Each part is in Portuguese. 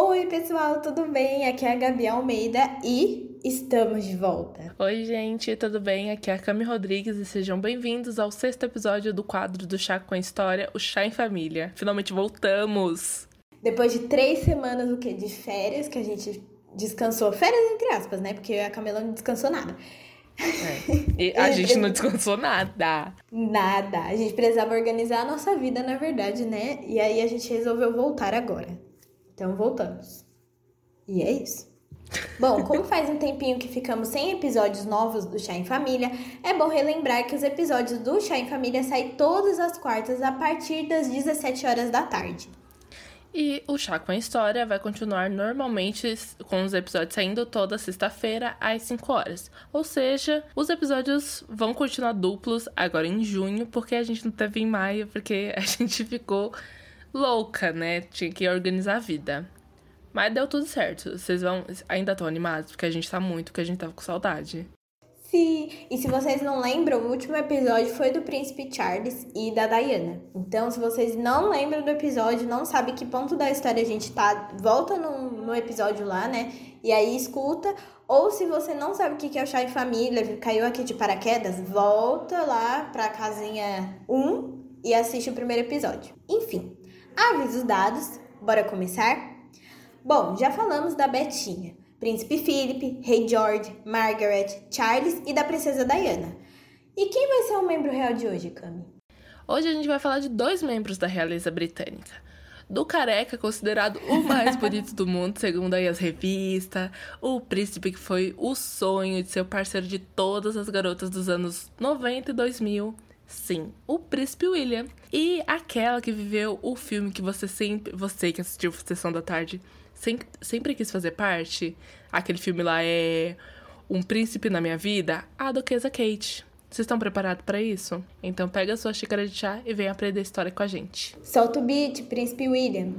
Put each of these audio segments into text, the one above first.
Oi, pessoal, tudo bem? Aqui é a Gabi Almeida e estamos de volta. Oi, gente, tudo bem? Aqui é a Cami Rodrigues e sejam bem-vindos ao sexto episódio do quadro do Chá com a História, o Chá em Família. Finalmente voltamos! Depois de três semanas o quê? de férias, que a gente descansou. Férias entre aspas, né? Porque a Camila não descansou nada. É. E a gente não descansou nada. Nada. A gente precisava organizar a nossa vida, na verdade, né? E aí a gente resolveu voltar agora. Então voltamos. E é isso. Bom, como faz um tempinho que ficamos sem episódios novos do Chá em Família, é bom relembrar que os episódios do Chá em Família saem todas as quartas a partir das 17 horas da tarde. E o Chá com a História vai continuar normalmente com os episódios saindo toda sexta-feira às 5 horas. Ou seja, os episódios vão continuar duplos agora em junho, porque a gente não teve em maio, porque a gente ficou louca, né? Tinha que organizar a vida. Mas deu tudo certo. Vocês vão ainda estão animados porque a gente tá muito, porque a gente tava com saudade. Sim, e se vocês não lembram, o último episódio foi do Príncipe Charles e da Diana. Então, se vocês não lembram do episódio, não sabem que ponto da história a gente tá, volta no, no episódio lá, né? E aí escuta. Ou se você não sabe o que é o chá em família, caiu aqui de paraquedas, volta lá pra casinha 1 e assiste o primeiro episódio. Enfim, avisos dados, bora começar? Bom, já falamos da Betinha. Príncipe Philip, Rei George, Margaret, Charles e da Princesa Diana. E quem vai ser o membro real de hoje, Cami? Hoje a gente vai falar de dois membros da realeza britânica. Do careca, considerado o mais bonito do mundo, segundo aí as revistas. O príncipe que foi o sonho de ser o parceiro de todas as garotas dos anos 90 e 2000. Sim, o príncipe William. E aquela que viveu o filme que você sempre. Você que assistiu Sessão da Tarde sempre, sempre quis fazer parte. Aquele filme lá é Um Príncipe na Minha Vida, a Duquesa Kate. Vocês estão preparados para isso? Então pega a sua xícara de chá e vem aprender a história com a gente. Solta o beat, Príncipe William.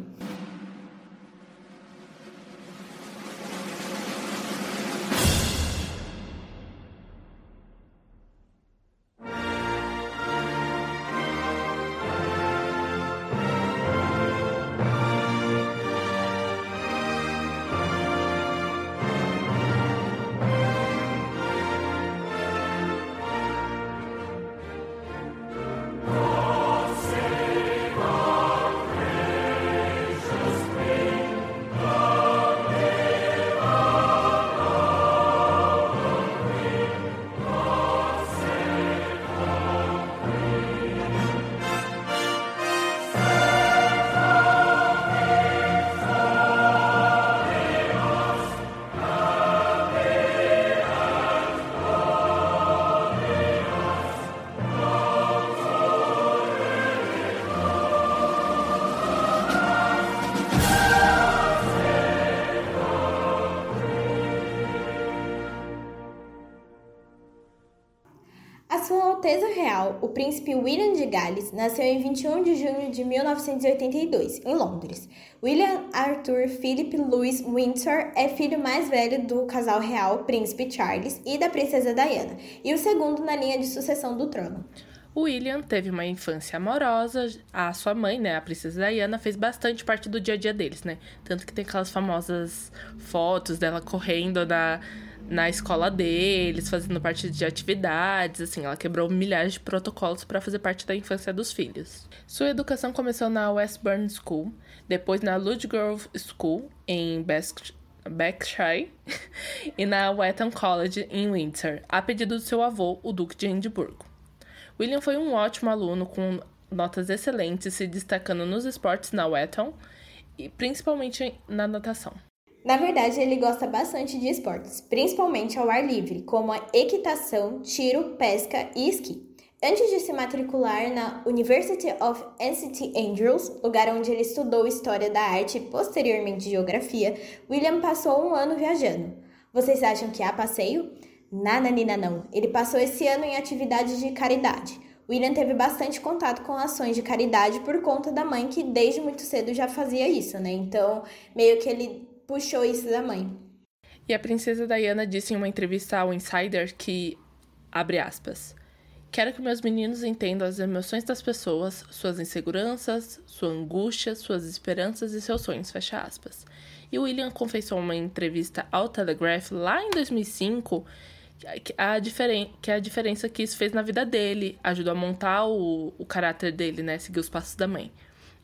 Príncipe William de Gales, nasceu em 21 de junho de 1982, em Londres. William Arthur Philip Louis Windsor é filho mais velho do casal real, príncipe Charles, e da princesa Diana, e o segundo na linha de sucessão do trono. William teve uma infância amorosa, a sua mãe, né, a princesa Diana, fez bastante parte do dia a dia deles, né? Tanto que tem aquelas famosas fotos dela correndo da na escola deles, fazendo parte de atividades, assim, ela quebrou milhares de protocolos para fazer parte da infância dos filhos. Sua educação começou na Westbourne School, depois na Ludgrove School em Berkshire e na Wheaton College em Windsor, a pedido do seu avô, o Duque de Edimburgo. William foi um ótimo aluno com notas excelentes, se destacando nos esportes na Wheaton e principalmente na natação. Na verdade, ele gosta bastante de esportes, principalmente ao ar livre, como a equitação, tiro, pesca e esqui. Antes de se matricular na University of St. Andrews, lugar onde ele estudou História da Arte e posteriormente Geografia, William passou um ano viajando. Vocês acham que há passeio? Nada, Nina, não. Ele passou esse ano em atividades de caridade. William teve bastante contato com ações de caridade por conta da mãe, que desde muito cedo já fazia isso, né? Então, meio que ele puxou isso da mãe. E a princesa Diana disse em uma entrevista ao Insider que, abre aspas, Quero que meus meninos entendam as emoções das pessoas, suas inseguranças, sua angústia, suas esperanças e seus sonhos, fecha aspas. E William confessou uma entrevista ao Telegraph lá em 2005 a que a diferença que isso fez na vida dele, ajudou a montar o, o caráter dele, né, seguir os passos da mãe.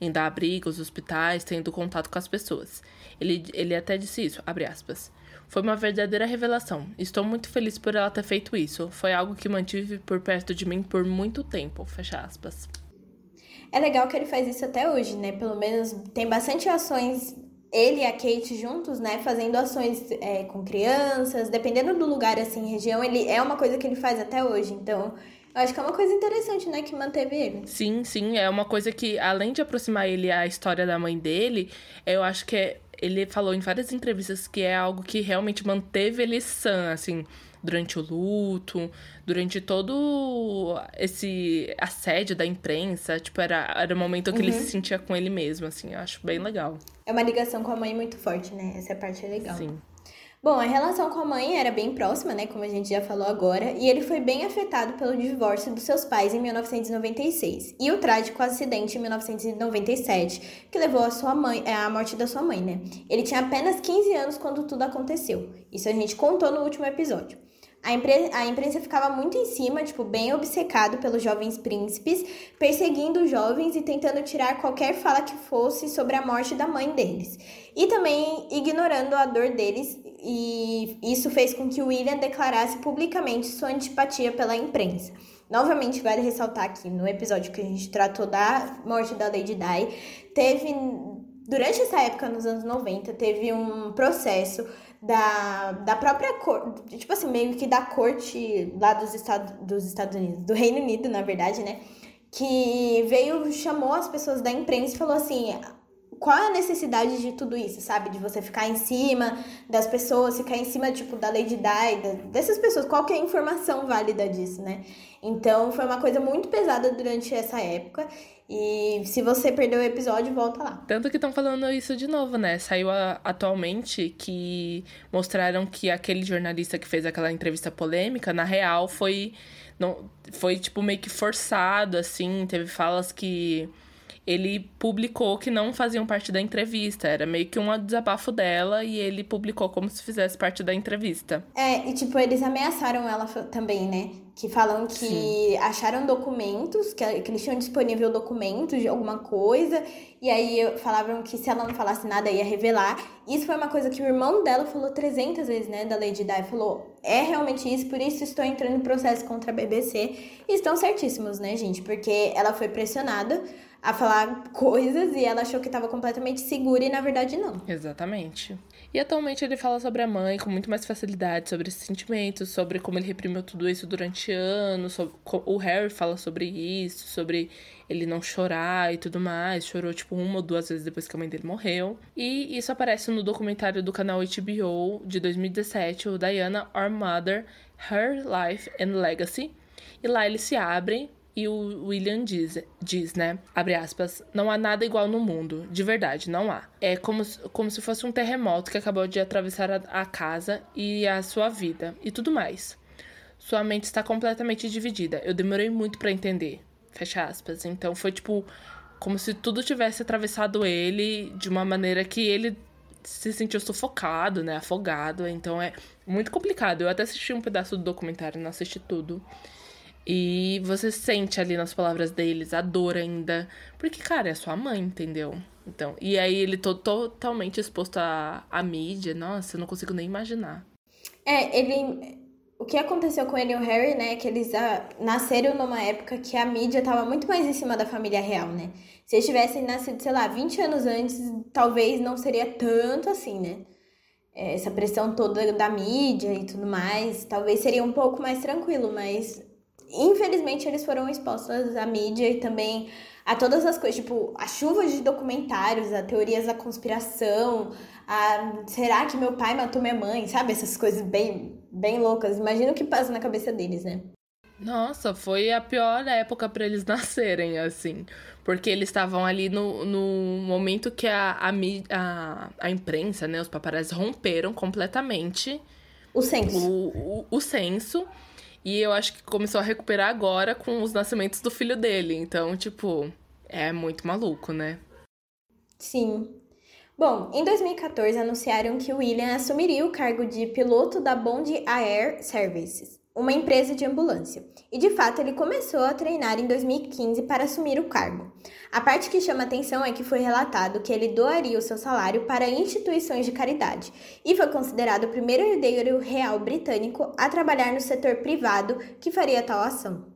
Em dar abrigo aos hospitais, tendo contato com as pessoas. Ele, ele até disse isso, abre aspas. Foi uma verdadeira revelação. Estou muito feliz por ela ter feito isso. Foi algo que mantive por perto de mim por muito tempo. Fecha aspas. É legal que ele faz isso até hoje, né? Pelo menos tem bastante ações, ele e a Kate juntos, né? Fazendo ações é, com crianças, dependendo do lugar, assim, região, ele é uma coisa que ele faz até hoje. Então, eu acho que é uma coisa interessante, né? Que manteve ele. Sim, sim. É uma coisa que, além de aproximar ele à história da mãe dele, eu acho que é ele falou em várias entrevistas que é algo que realmente manteve ele sã, assim, durante o luto, durante todo esse assédio da imprensa. Tipo, era, era o momento que uhum. ele se sentia com ele mesmo, assim. Eu acho bem legal. É uma ligação com a mãe muito forte, né? Essa parte é legal. Sim. Bom, a relação com a mãe era bem próxima, né, como a gente já falou agora, e ele foi bem afetado pelo divórcio dos seus pais em 1996 e o trágico acidente em 1997, que levou a sua mãe, é, à morte da sua mãe, né? Ele tinha apenas 15 anos quando tudo aconteceu. Isso a gente contou no último episódio. A, a imprensa ficava muito em cima, tipo, bem obcecado pelos jovens príncipes, perseguindo os jovens e tentando tirar qualquer fala que fosse sobre a morte da mãe deles. E também ignorando a dor deles, e isso fez com que William declarasse publicamente sua antipatia pela imprensa. Novamente, vale ressaltar aqui no episódio que a gente tratou da morte da Lady Di, teve durante essa época, nos anos 90, teve um processo da, da própria corte, tipo assim, meio que da corte lá dos Estados, dos Estados Unidos, do Reino Unido, na verdade, né? Que veio, chamou as pessoas da imprensa e falou assim: qual é a necessidade de tudo isso, sabe? De você ficar em cima das pessoas, ficar em cima, tipo, da Lady Di, dessas pessoas, qual que é a informação válida disso, né? Então, foi uma coisa muito pesada durante essa época. E se você perdeu o episódio, volta lá. Tanto que estão falando isso de novo, né? Saiu a, atualmente que mostraram que aquele jornalista que fez aquela entrevista polêmica, na real, foi. Não, foi, tipo, meio que forçado, assim. Teve falas que ele publicou que não faziam parte da entrevista. Era meio que um desabafo dela e ele publicou como se fizesse parte da entrevista. É, e tipo, eles ameaçaram ela também, né? Que falam que Sim. acharam documentos, que, que eles tinham disponível documentos de alguma coisa, e aí falavam que se ela não falasse nada ia revelar. Isso foi uma coisa que o irmão dela falou 300 vezes, né? Da Lady Di. Falou: é realmente isso, por isso estou entrando em processo contra a BBC. E estão certíssimos, né, gente? Porque ela foi pressionada a falar coisas e ela achou que estava completamente segura e na verdade não. Exatamente. E atualmente ele fala sobre a mãe com muito mais facilidade, sobre esses sentimentos, sobre como ele reprimiu tudo isso durante anos. Sobre... O Harry fala sobre isso, sobre ele não chorar e tudo mais. Chorou, tipo, uma ou duas vezes depois que a mãe dele morreu. E isso aparece no documentário do canal HBO de 2017, o Diana, Our Mother, Her Life and Legacy. E lá eles se abrem e o William diz, diz, né? Abre aspas, não há nada igual no mundo. De verdade, não há. É como, como se fosse um terremoto que acabou de atravessar a, a casa e a sua vida e tudo mais. Sua mente está completamente dividida. Eu demorei muito para entender. Fecha aspas. Então foi tipo como se tudo tivesse atravessado ele de uma maneira que ele se sentiu sufocado, né? Afogado. Então é muito complicado. Eu até assisti um pedaço do documentário, não assisti tudo. E você sente ali nas palavras deles a dor ainda. Porque, cara, é sua mãe, entendeu? Então, e aí ele tô totalmente exposto à, à mídia. Nossa, eu não consigo nem imaginar. É, ele. O que aconteceu com ele e o Harry, né? É que eles ah, nasceram numa época que a mídia tava muito mais em cima da família real, né? Se eles tivessem nascido, sei lá, 20 anos antes, talvez não seria tanto assim, né? É, essa pressão toda da mídia e tudo mais, talvez seria um pouco mais tranquilo, mas infelizmente eles foram expostos à mídia e também a todas as coisas, tipo, a chuva de documentários, a teorias da conspiração, a será que meu pai matou minha mãe, sabe? Essas coisas bem, bem loucas. Imagina o que passa na cabeça deles, né? Nossa, foi a pior época para eles nascerem, assim. Porque eles estavam ali no, no momento que a, a, a, a imprensa, né, os paparazzi romperam completamente o senso. O, o, o senso E eu acho que começou a recuperar agora com os nascimentos do filho dele. Então, tipo, é muito maluco, né? Sim. Bom, em 2014 anunciaram que William assumiria o cargo de piloto da Bond Air Services, uma empresa de ambulância. E de fato ele começou a treinar em 2015 para assumir o cargo. A parte que chama atenção é que foi relatado que ele doaria o seu salário para instituições de caridade e foi considerado o primeiro herdeiro real britânico a trabalhar no setor privado que faria tal ação.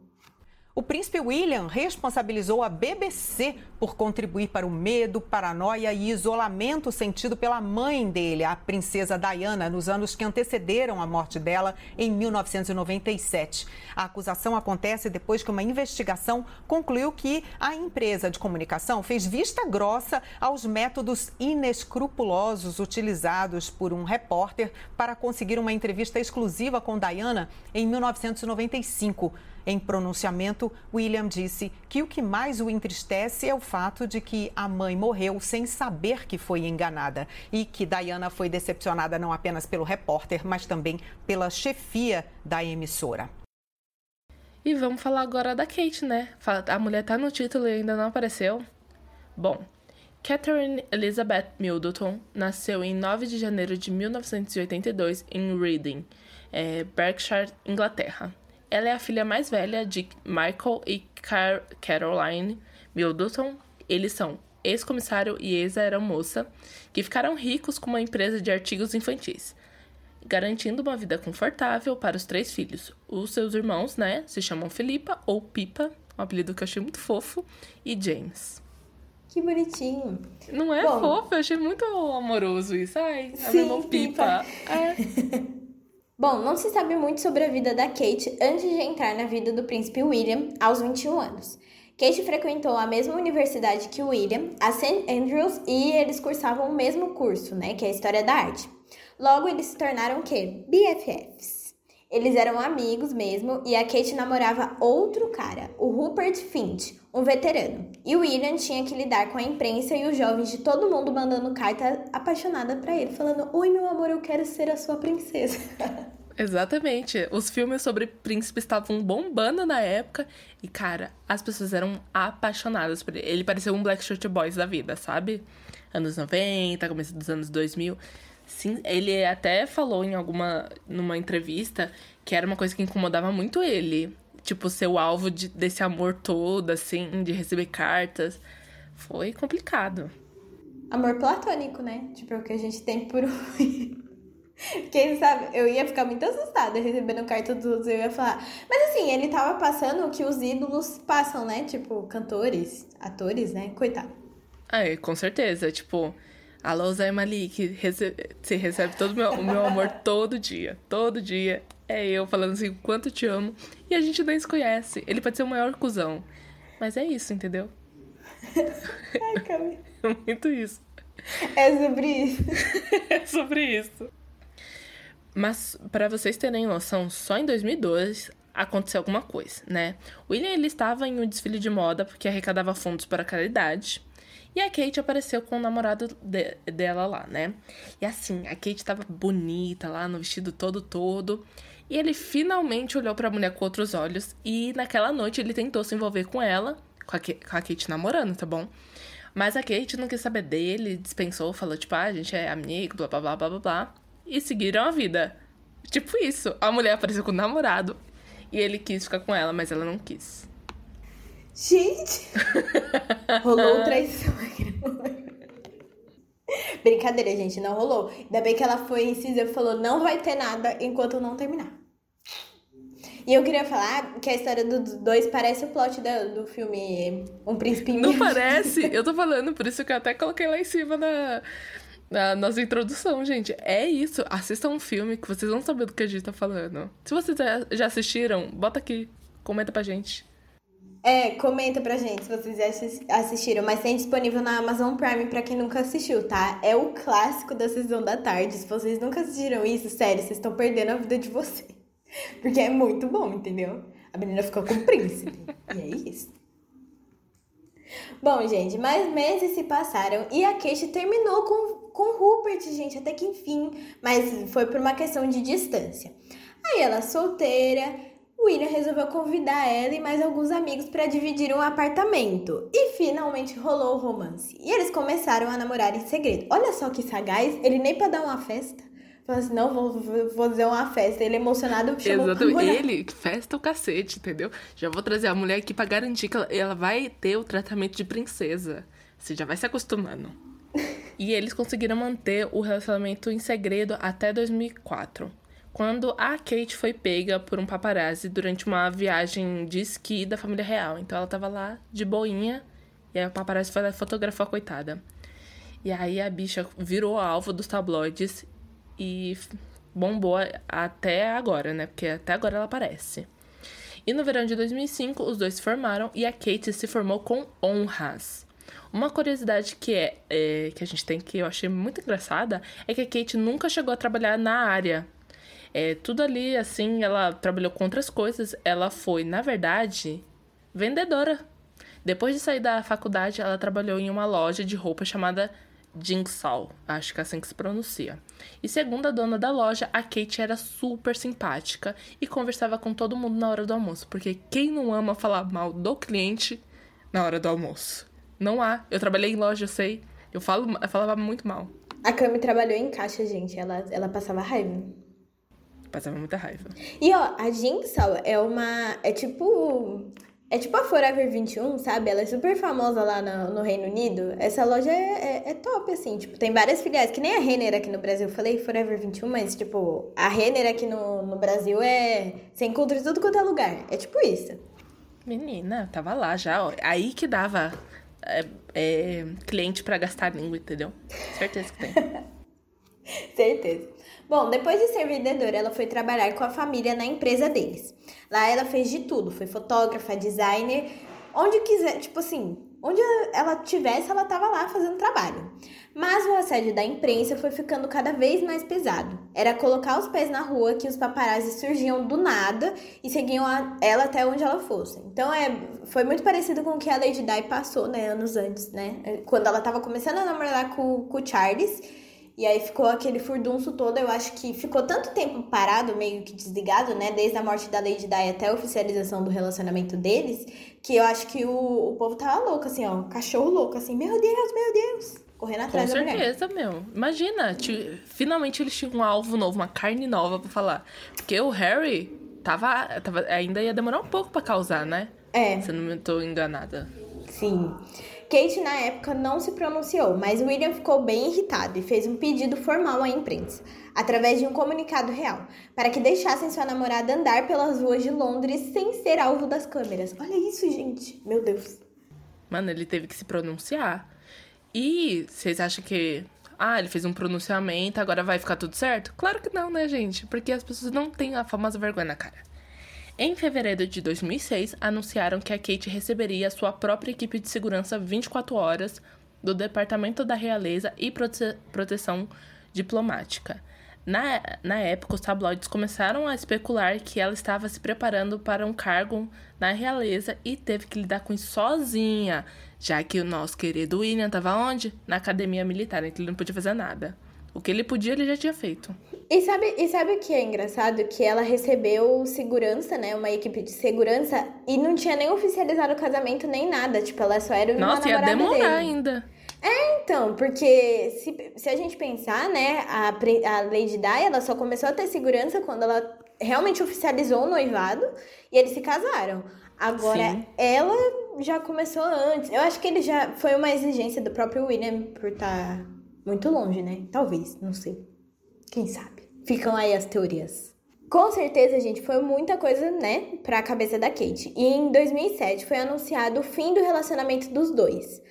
O príncipe William responsabilizou a BBC por contribuir para o medo, paranoia e isolamento sentido pela mãe dele, a princesa Diana, nos anos que antecederam a morte dela em 1997. A acusação acontece depois que uma investigação concluiu que a empresa de comunicação fez vista grossa aos métodos inescrupulosos utilizados por um repórter para conseguir uma entrevista exclusiva com Diana em 1995. Em pronunciamento, William disse que o que mais o entristece é o fato de que a mãe morreu sem saber que foi enganada e que Diana foi decepcionada não apenas pelo repórter, mas também pela chefia da emissora. E vamos falar agora da Kate, né? A mulher tá no título e ainda não apareceu. Bom, Catherine Elizabeth Middleton nasceu em 9 de janeiro de 1982 em Reading, é, Berkshire, Inglaterra. Ela é a filha mais velha de Michael e Car Caroline Middleton. Eles são ex-comissário e ex-aeromoça, que ficaram ricos com uma empresa de artigos infantis, garantindo uma vida confortável para os três filhos. Os seus irmãos, né, se chamam Filipa ou Pipa, um apelido que eu achei muito fofo, e James. Que bonitinho. Não é Bom, fofo? Eu achei muito amoroso isso. Ai, a meu irmão Pipa. Pipa. É. Bom, não se sabe muito sobre a vida da Kate antes de entrar na vida do príncipe William aos 21 anos. Kate frequentou a mesma universidade que William, a St. Andrews, e eles cursavam o mesmo curso, né, que é História da Arte. Logo, eles se tornaram o quê? BFFs. Eles eram amigos mesmo, e a Kate namorava outro cara, o Rupert Finch, um veterano. E o William tinha que lidar com a imprensa e os jovens de todo mundo mandando carta apaixonada para ele, falando: Oi, meu amor, eu quero ser a sua princesa. Exatamente. Os filmes sobre príncipes estavam bombando na época. E, cara, as pessoas eram apaixonadas por ele. Ele parecia um Black Shirt Boys da vida, sabe? Anos 90, começo dos anos 2000. Sim, ele até falou em alguma. numa entrevista que era uma coisa que incomodava muito ele tipo, ser o alvo de, desse amor todo, assim, de receber cartas. Foi complicado. Amor platônico, né? Tipo, é o que a gente tem por Quem sabe, eu ia ficar muito assustada recebendo carta dos eu ia falar. Mas assim, ele tava passando o que os ídolos passam, né? Tipo, cantores, atores, né? Coitado. É, com certeza. Tipo, alô Zé Malik, recebe, você recebe todo o meu, o meu amor todo dia. Todo dia é eu falando assim, quanto te amo. E a gente nem se conhece. Ele pode ser o maior cuzão. Mas é isso, entendeu? Ai, Camila. É muito isso. É sobre isso. é sobre isso. Mas, para vocês terem noção, só em 2002 aconteceu alguma coisa, né? William ele estava em um desfile de moda porque arrecadava fundos para a caridade. E a Kate apareceu com o namorado de, dela lá, né? E assim, a Kate estava bonita lá no vestido todo todo. E ele finalmente olhou para a mulher com outros olhos e naquela noite ele tentou se envolver com ela, com a, com a Kate namorando, tá bom? Mas a Kate não quis saber dele, dispensou, falou tipo, ah, a gente é amigo, blá blá blá blá blá blá. E seguiram a vida. Tipo isso. A mulher apareceu com o namorado e ele quis ficar com ela, mas ela não quis. Gente! rolou traição aqui. Brincadeira, gente, não rolou. Ainda bem que ela foi incisiva e falou: não vai ter nada enquanto eu não terminar. E eu queria falar que a história dos dois parece o plot do, do filme Um Príncipe Não parece? Eu tô falando, por isso que eu até coloquei lá em cima na, na nossa introdução, gente. É isso. Assistam um filme que vocês vão saber do que a gente tá falando. Se vocês já assistiram, bota aqui. Comenta pra gente. É, comenta pra gente se vocês assistiram, mas tem disponível na Amazon Prime pra quem nunca assistiu, tá? É o clássico da sessão da tarde. Se vocês nunca assistiram isso, sério, vocês estão perdendo a vida de vocês. Porque é muito bom, entendeu? A menina ficou com o príncipe. e é isso. Bom, gente, mais meses se passaram e a Kate terminou com, com Rupert, gente, até que enfim. Mas foi por uma questão de distância. Aí ela solteira, William resolveu convidar ela e mais alguns amigos para dividir um apartamento. E finalmente rolou o romance. E eles começaram a namorar em segredo. Olha só que sagaz, ele nem para dar uma festa. Falou assim, não, vou, vou fazer uma festa. Ele emocionado chamou Exatamente. Ele, festa o cacete, entendeu? Já vou trazer a mulher aqui pra garantir que ela, ela vai ter o tratamento de princesa. Você já vai se acostumando. e eles conseguiram manter o relacionamento em segredo até 2004 quando a Kate foi pega por um paparazzi durante uma viagem de esqui da família real. Então ela tava lá de boinha e aí o paparazzi foi lá fotografou a coitada. E aí a bicha virou alvo dos tabloides e bombou até agora, né? Porque até agora ela aparece. E no verão de 2005, os dois se formaram e a Kate se formou com honras. Uma curiosidade que é, é, que a gente tem que eu achei muito engraçada é que a Kate nunca chegou a trabalhar na área é, tudo ali, assim, ela trabalhou com outras coisas. Ela foi, na verdade, vendedora. Depois de sair da faculdade, ela trabalhou em uma loja de roupa chamada Jigsaw, acho que é assim que se pronuncia. E segundo a dona da loja, a Kate era super simpática e conversava com todo mundo na hora do almoço, porque quem não ama falar mal do cliente na hora do almoço? Não há. Eu trabalhei em loja, eu sei. Eu, falo, eu falava muito mal. A Cami trabalhou em caixa, gente. Ela, ela passava raiva. Passava muita raiva. E ó, a Jigsaw é uma. É tipo. É tipo a Forever 21, sabe? Ela é super famosa lá no, no Reino Unido. Essa loja é, é, é, top, assim. Tipo, tem várias filiais, que nem a Renner aqui no Brasil. Eu falei Forever 21, mas, tipo, a Renner aqui no, no Brasil é. Você encontra em tudo quanto é lugar. É tipo isso. Menina, tava lá já, ó. Aí que dava é, é, cliente para gastar língua, entendeu? Certeza que tem. Certeza. Bom, depois de ser vendedora, ela foi trabalhar com a família na empresa deles. Lá ela fez de tudo, foi fotógrafa, designer, onde quiser, tipo assim, onde ela tivesse, ela estava lá fazendo trabalho. Mas o assédio da imprensa foi ficando cada vez mais pesado. Era colocar os pés na rua que os paparazzi surgiam do nada e seguiam a, ela até onde ela fosse. Então é, foi muito parecido com o que a Lady Di passou, né, anos antes, né? Quando ela estava começando a namorar com, com o Charles e aí ficou aquele furdunço todo. Eu acho que ficou tanto tempo parado, meio que desligado, né? Desde a morte da Lady Di até a oficialização do relacionamento deles, que eu acho que o, o povo tava louco, assim, ó. Cachorro louco, assim, meu Deus, meu Deus. Correndo atrás Com da certeza, meu. Imagina, finalmente eles tinham um alvo novo, uma carne nova para falar. Porque o Harry tava, tava. Ainda ia demorar um pouco para causar, né? É. Se eu não tô enganada. Sim. Kate, na época, não se pronunciou, mas William ficou bem irritado e fez um pedido formal à imprensa, através de um comunicado real, para que deixassem sua namorada andar pelas ruas de Londres sem ser alvo das câmeras. Olha isso, gente. Meu Deus. Mano, ele teve que se pronunciar. E vocês acham que. Ah, ele fez um pronunciamento, agora vai ficar tudo certo? Claro que não, né, gente? Porque as pessoas não têm a famosa vergonha na cara. Em fevereiro de 2006, anunciaram que a Kate receberia sua própria equipe de segurança 24 horas do Departamento da Realeza e Prote Proteção Diplomática. Na, na época, os tabloides começaram a especular que ela estava se preparando para um cargo na realeza e teve que lidar com isso sozinha, já que o nosso querido William estava onde? Na academia militar, então ele não podia fazer nada. O que ele podia, ele já tinha feito. E sabe, e sabe o que é engraçado? Que ela recebeu segurança, né? Uma equipe de segurança e não tinha nem oficializado o casamento nem nada. Tipo, ela só era uma Nossa, ia demorar dele. ainda. É, então, porque se, se a gente pensar, né, a, a Lady Di, ela só começou a ter segurança quando ela realmente oficializou o noivado e eles se casaram. Agora, Sim. ela já começou antes. Eu acho que ele já foi uma exigência do próprio William por estar tá muito longe, né? Talvez, não sei. Quem sabe? Ficam aí as teorias. Com certeza, gente, foi muita coisa, né, pra cabeça da Kate. E em 2007 foi anunciado o fim do relacionamento dos dois.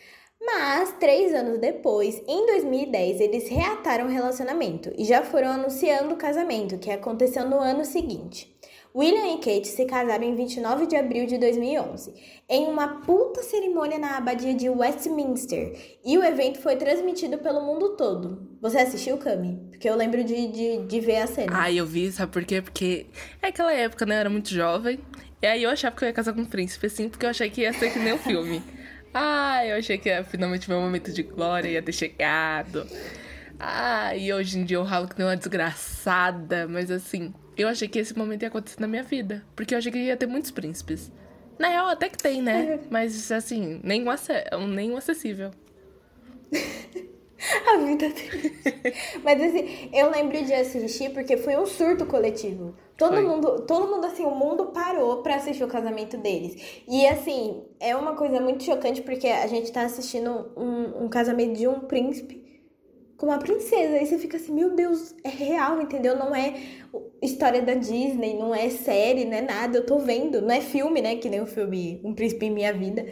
Mas, três anos depois, em 2010, eles reataram o relacionamento e já foram anunciando o casamento, que aconteceu no ano seguinte. William e Kate se casaram em 29 de abril de 2011, em uma puta cerimônia na abadia de Westminster, e o evento foi transmitido pelo mundo todo. Você assistiu, Cami? Porque eu lembro de, de, de ver a cena. Ah, eu vi, sabe por quê? Porque é aquela época, né? Eu era muito jovem, e aí eu achava que eu ia casar com um príncipe, assim, porque eu achei que ia ser que nem um filme. Ah, eu achei que ia finalmente meu momento de glória ia ter chegado. Ah, e hoje em dia eu ralo que nem uma desgraçada, mas assim, Eu achei que esse momento ia acontecer na minha vida. Porque eu achei que ia ter muitos príncipes. Na real, até que tem, né? Mas, assim, nenhum, nenhum acessível. A vida deles. Mas assim, eu lembro de assistir porque foi um surto coletivo. Todo foi. mundo, todo mundo assim, o mundo parou para assistir o casamento deles. E assim, é uma coisa muito chocante porque a gente tá assistindo um, um casamento de um príncipe com uma princesa. E você fica assim, meu Deus, é real, entendeu? Não é história da Disney, não é série, não é nada. Eu tô vendo, não é filme, né? Que nem o filme Um Príncipe em Minha Vida.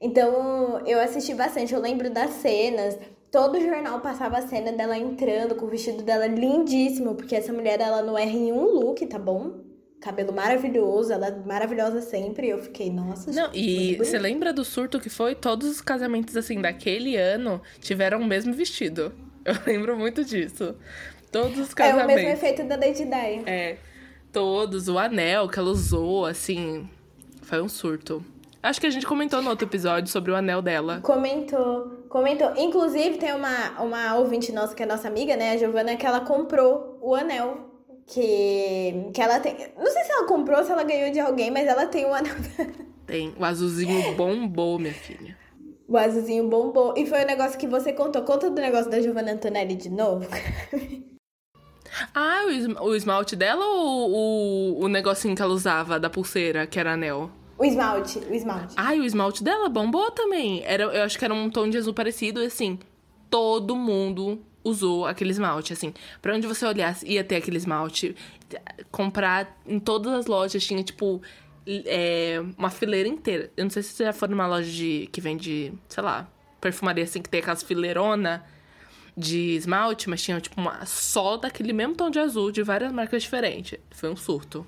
Então, eu assisti bastante. Eu lembro das cenas Todo jornal passava a cena dela entrando com o vestido dela lindíssimo, porque essa mulher ela não erra em um look, tá bom? Cabelo maravilhoso, ela é maravilhosa sempre. Eu fiquei, nossa. Não, e você lembra do surto que foi? Todos os casamentos, assim, daquele ano tiveram o mesmo vestido. Eu lembro muito disso. Todos os casamentos. É o mesmo efeito da Lady Di. É. Todos, o anel que ela usou, assim. Foi um surto. Acho que a gente comentou no outro episódio sobre o anel dela. Comentou, comentou. Inclusive, tem uma, uma ouvinte nossa, que é nossa amiga, né, a Giovana, que ela comprou o anel. Que, que ela tem. Não sei se ela comprou, ou se ela ganhou de alguém, mas ela tem o anel. Tem. O azulzinho bombou, minha filha. O azulzinho bombou. E foi o negócio que você contou. Conta do negócio da Giovanna Antonelli de novo. ah, o esmalte dela ou o, o negocinho que ela usava da pulseira, que era anel? O esmalte, o esmalte. Ai, o esmalte dela bombou também. Era, eu acho que era um tom de azul parecido, assim. Todo mundo usou aquele esmalte, assim. Pra onde você olhasse, ia ter aquele esmalte. Comprar em todas as lojas tinha, tipo, é, uma fileira inteira. Eu não sei se você já foi numa loja de, que vende, sei lá, perfumaria, assim, que tem aquelas fileirona de esmalte, mas tinha, tipo, uma só daquele mesmo tom de azul, de várias marcas diferentes. Foi um surto.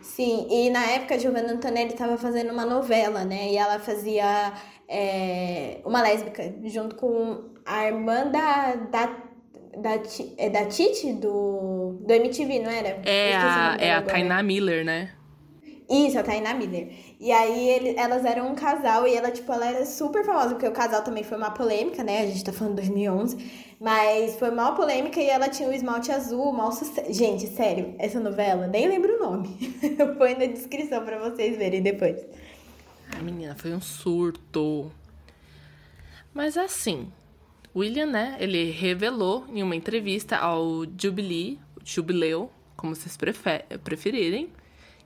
Sim, e na época a Giovanna Antonelli estava fazendo uma novela, né? E ela fazia é, uma lésbica junto com a irmã da, da, da, é da Titi do, do MTV, não era? É a, é a Tainá Miller, né? Isso, a Tainá Miller. E aí ele, elas eram um casal e ela, tipo, ela era super famosa, porque o casal também foi uma polêmica, né? A gente tá falando de 2011. Mas foi mal polêmica e ela tinha o esmalte azul, mal sucesso. Gente, sério, essa novela, nem lembro o nome. Eu ponho na descrição para vocês verem depois. A menina, foi um surto. Mas assim, William, né, ele revelou em uma entrevista ao Jubilee, Jubileu, como vocês preferirem,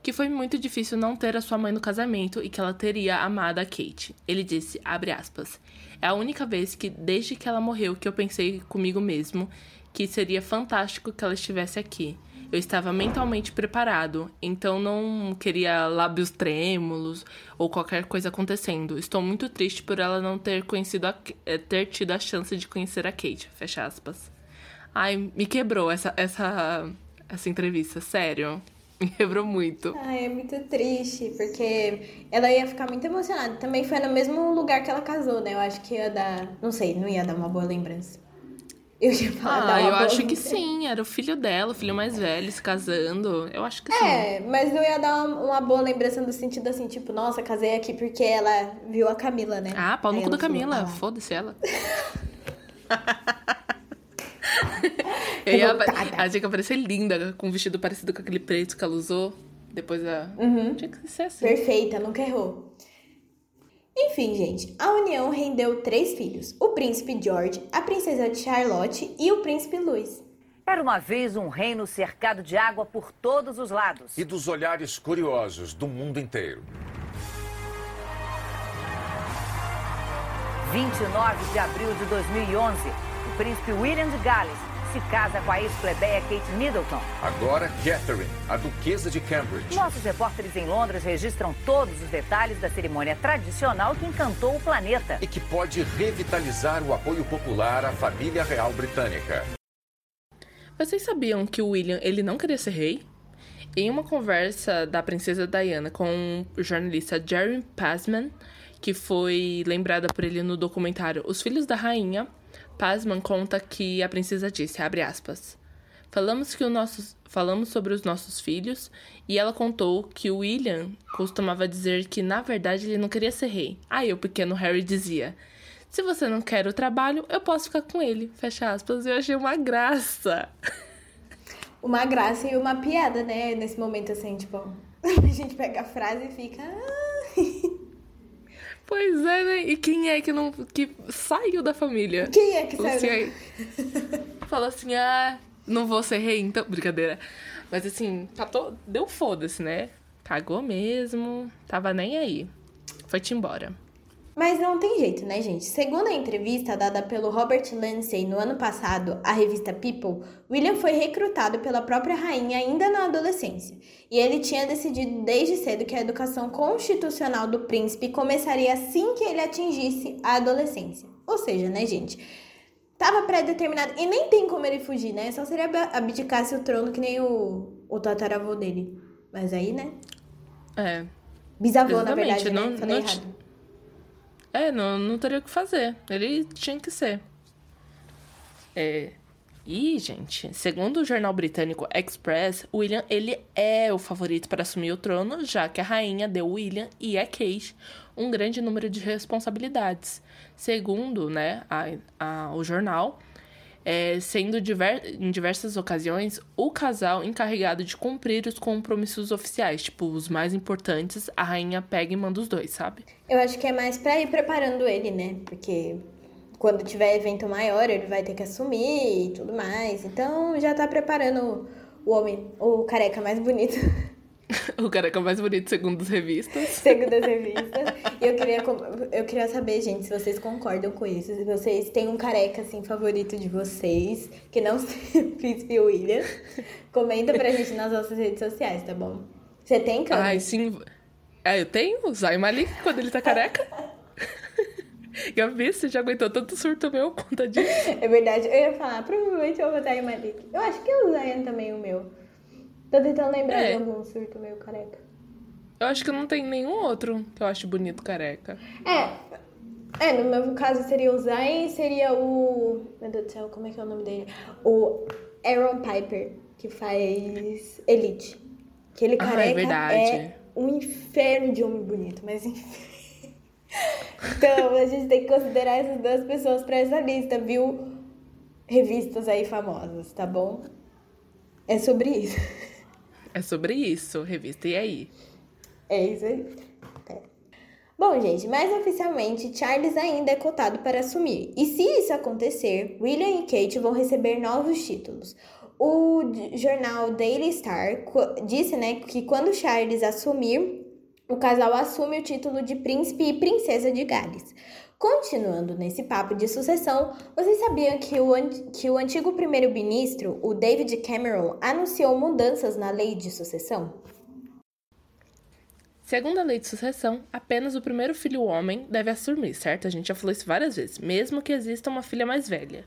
que foi muito difícil não ter a sua mãe no casamento e que ela teria amado a Kate. Ele disse, aspas, é a única vez que, desde que ela morreu, que eu pensei comigo mesmo que seria fantástico que ela estivesse aqui. Eu estava mentalmente preparado, então não queria lábios trêmulos ou qualquer coisa acontecendo. Estou muito triste por ela não ter conhecido a, eh, ter tido a chance de conhecer a Kate. Fecha aspas. Ai, me quebrou essa essa essa entrevista, sério. Me quebrou muito. Ai, é muito triste, porque ela ia ficar muito emocionada. Também foi no mesmo lugar que ela casou, né? Eu acho que ia dar. Não sei, não ia dar uma boa lembrança. Eu ia falar. Ah, eu acho que sim. Era o filho dela, o filho mais velho, se casando. Eu acho que sim. É, mas não ia dar uma, uma, boa lembrança no sentido assim, tipo, nossa, casei aqui porque ela viu a Camila, né? Ah, pau no cu da Camila. Ah. Foda-se ela. Eu ia, a que aparecer linda, com um vestido parecido com aquele preto que ela usou. Depois a. Uhum. Tinha que ser assim. Perfeita, nunca errou. Enfim, gente, a união rendeu três filhos: o príncipe George, a princesa Charlotte e o príncipe Louis. Era uma vez um reino cercado de água por todos os lados. E dos olhares curiosos do mundo inteiro. 29 de abril de 2011, o príncipe William de Gales se casa com a ex-plebeia Kate Middleton. Agora, Catherine, a duquesa de Cambridge. Nossos repórteres em Londres registram todos os detalhes da cerimônia tradicional que encantou o planeta. E que pode revitalizar o apoio popular à família real britânica. Vocês sabiam que o William ele não queria ser rei? Em uma conversa da princesa Diana com o jornalista Jerry Passman, que foi lembrada por ele no documentário Os Filhos da Rainha, Pasman conta que a princesa disse, aspas, falamos, que nossos, falamos sobre os nossos filhos e ela contou que o William costumava dizer que, na verdade, ele não queria ser rei. Aí o pequeno Harry dizia, se você não quer o trabalho, eu posso ficar com ele. Fecha aspas. Eu achei uma graça. uma graça e uma piada, né? Nesse momento, assim, tipo, a gente pega a frase e fica. Pois é, né? E quem é que não que saiu da família? Quem é que saiu? Assim, Fala assim, ah, não vou ser rei, então. Brincadeira. Mas assim, catou, tá deu foda-se, né? Cagou mesmo, tava nem aí. Foi-te embora. Mas não tem jeito, né, gente? Segundo a entrevista dada pelo Robert Lindsay no ano passado à revista People, William foi recrutado pela própria rainha ainda na adolescência. E ele tinha decidido desde cedo que a educação constitucional do príncipe começaria assim que ele atingisse a adolescência. Ou seja, né, gente? Tava pré-determinado. E nem tem como ele fugir, né? Só seria abdicasse o trono que nem o, o tataravô dele. Mas aí, né? É. Bisavô, Exatamente. na verdade, né? não, Falei não, errado. É, não, não teria o que fazer. Ele tinha que ser. É. E, gente, segundo o jornal britânico Express, William ele é o favorito para assumir o trono, já que a rainha deu William e a Kate um grande número de responsabilidades. Segundo, né, a, a, o jornal, é, sendo diver, em diversas ocasiões o casal encarregado de cumprir os compromissos oficiais, tipo, os mais importantes, a rainha pega e manda os dois, sabe? Eu acho que é mais pra ir preparando ele, né? Porque quando tiver evento maior, ele vai ter que assumir e tudo mais. Então já tá preparando o homem, o careca mais bonito. o careca mais bonito segundo as revistas. Segundo as revistas. E eu queria, eu queria saber, gente, se vocês concordam com isso. Se vocês têm um careca, assim, favorito de vocês, que não seja o Príncipe William. Comenta pra gente nas nossas redes sociais, tá bom? Você tem, cara? Ai, sim. É, eu tenho. O Zayn Malik, quando ele tá careca. Gabi, você já aguentou tanto surto meu conta disso? É verdade. Eu ia falar, provavelmente eu vou botar em Malik. Eu acho que eu Zayn também o meu. Tô tentando lembrar é. de algum surto meio careca. Eu acho que não tem nenhum outro que eu acho bonito careca. É. É, no meu caso seria o Zayn seria o. Meu Deus do céu, como é que é o nome dele? O Aaron Piper, que faz Elite. Aquele careca ah, é, verdade. é um inferno de homem bonito, mas enfim. Então, a gente tem que considerar essas duas pessoas para essa lista, viu? Revistas aí famosas, tá bom? É sobre isso. É sobre isso, revista E aí? É isso aí. É. Bom, gente, mas oficialmente Charles ainda é cotado para assumir. E se isso acontecer, William e Kate vão receber novos títulos. O jornal Daily Star disse, né, que quando Charles assumir, o casal assume o título de príncipe e princesa de Gales. Continuando nesse papo de sucessão, vocês sabiam que o, que o antigo primeiro-ministro, o David Cameron, anunciou mudanças na lei de sucessão? Segundo a lei de sucessão, apenas o primeiro filho homem deve assumir, certo? A gente já falou isso várias vezes, mesmo que exista uma filha mais velha.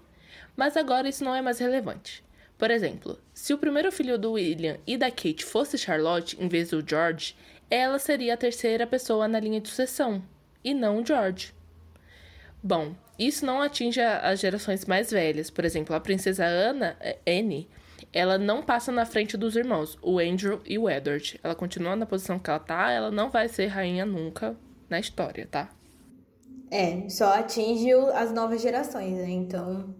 Mas agora isso não é mais relevante. Por exemplo, se o primeiro filho do William e da Kate fosse Charlotte em vez do George, ela seria a terceira pessoa na linha de sucessão, e não o George. Bom, isso não atinge as gerações mais velhas. Por exemplo, a princesa Ana, é, Anne, ela não passa na frente dos irmãos, o Andrew e o Edward. Ela continua na posição que ela tá, ela não vai ser rainha nunca na história, tá? É, só atinge as novas gerações, né? Então,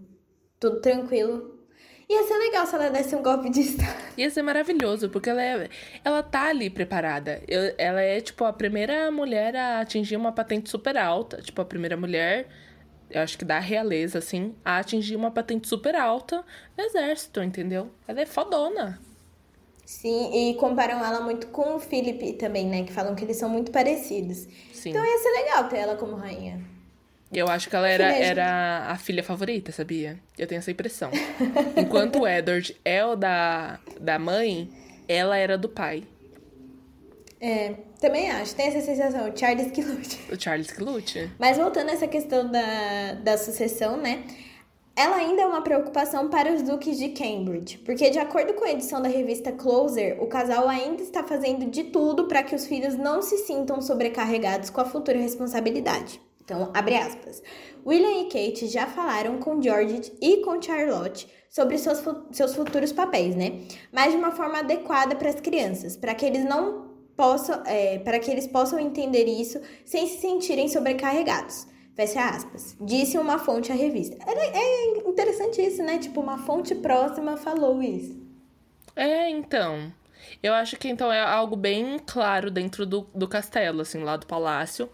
tudo tranquilo. Ia ser legal se ela desse um golpe de estado. Ia ser maravilhoso, porque ela, é, ela tá ali preparada. Eu, ela é, tipo, a primeira mulher a atingir uma patente super alta. Tipo, a primeira mulher, eu acho que da realeza, assim, a atingir uma patente super alta no exército, entendeu? Ela é fodona. Sim, e comparam ela muito com o Philip também, né? Que falam que eles são muito parecidos. Sim. Então ia ser legal ter ela como rainha. Eu acho que ela era, era a filha favorita, sabia? Eu tenho essa impressão. Enquanto o Edward é o da, da mãe, ela era do pai. É, também acho. Tem essa sensação. O Charles que lute. O Charles que lute. Mas voltando a essa questão da, da sucessão, né? Ela ainda é uma preocupação para os duques de Cambridge, porque, de acordo com a edição da revista Closer, o casal ainda está fazendo de tudo para que os filhos não se sintam sobrecarregados com a futura responsabilidade. Então, abre aspas. William e Kate já falaram com George e com Charlotte sobre seus, seus futuros papéis, né? Mas de uma forma adequada para as crianças, para que eles não possam, é, para que eles possam entender isso sem se sentirem sobrecarregados. Fecha aspas. Disse uma fonte à revista. É, é interessante isso, né? Tipo, uma fonte próxima falou isso. É, então. Eu acho que então é algo bem claro dentro do, do castelo, assim, lá do palácio,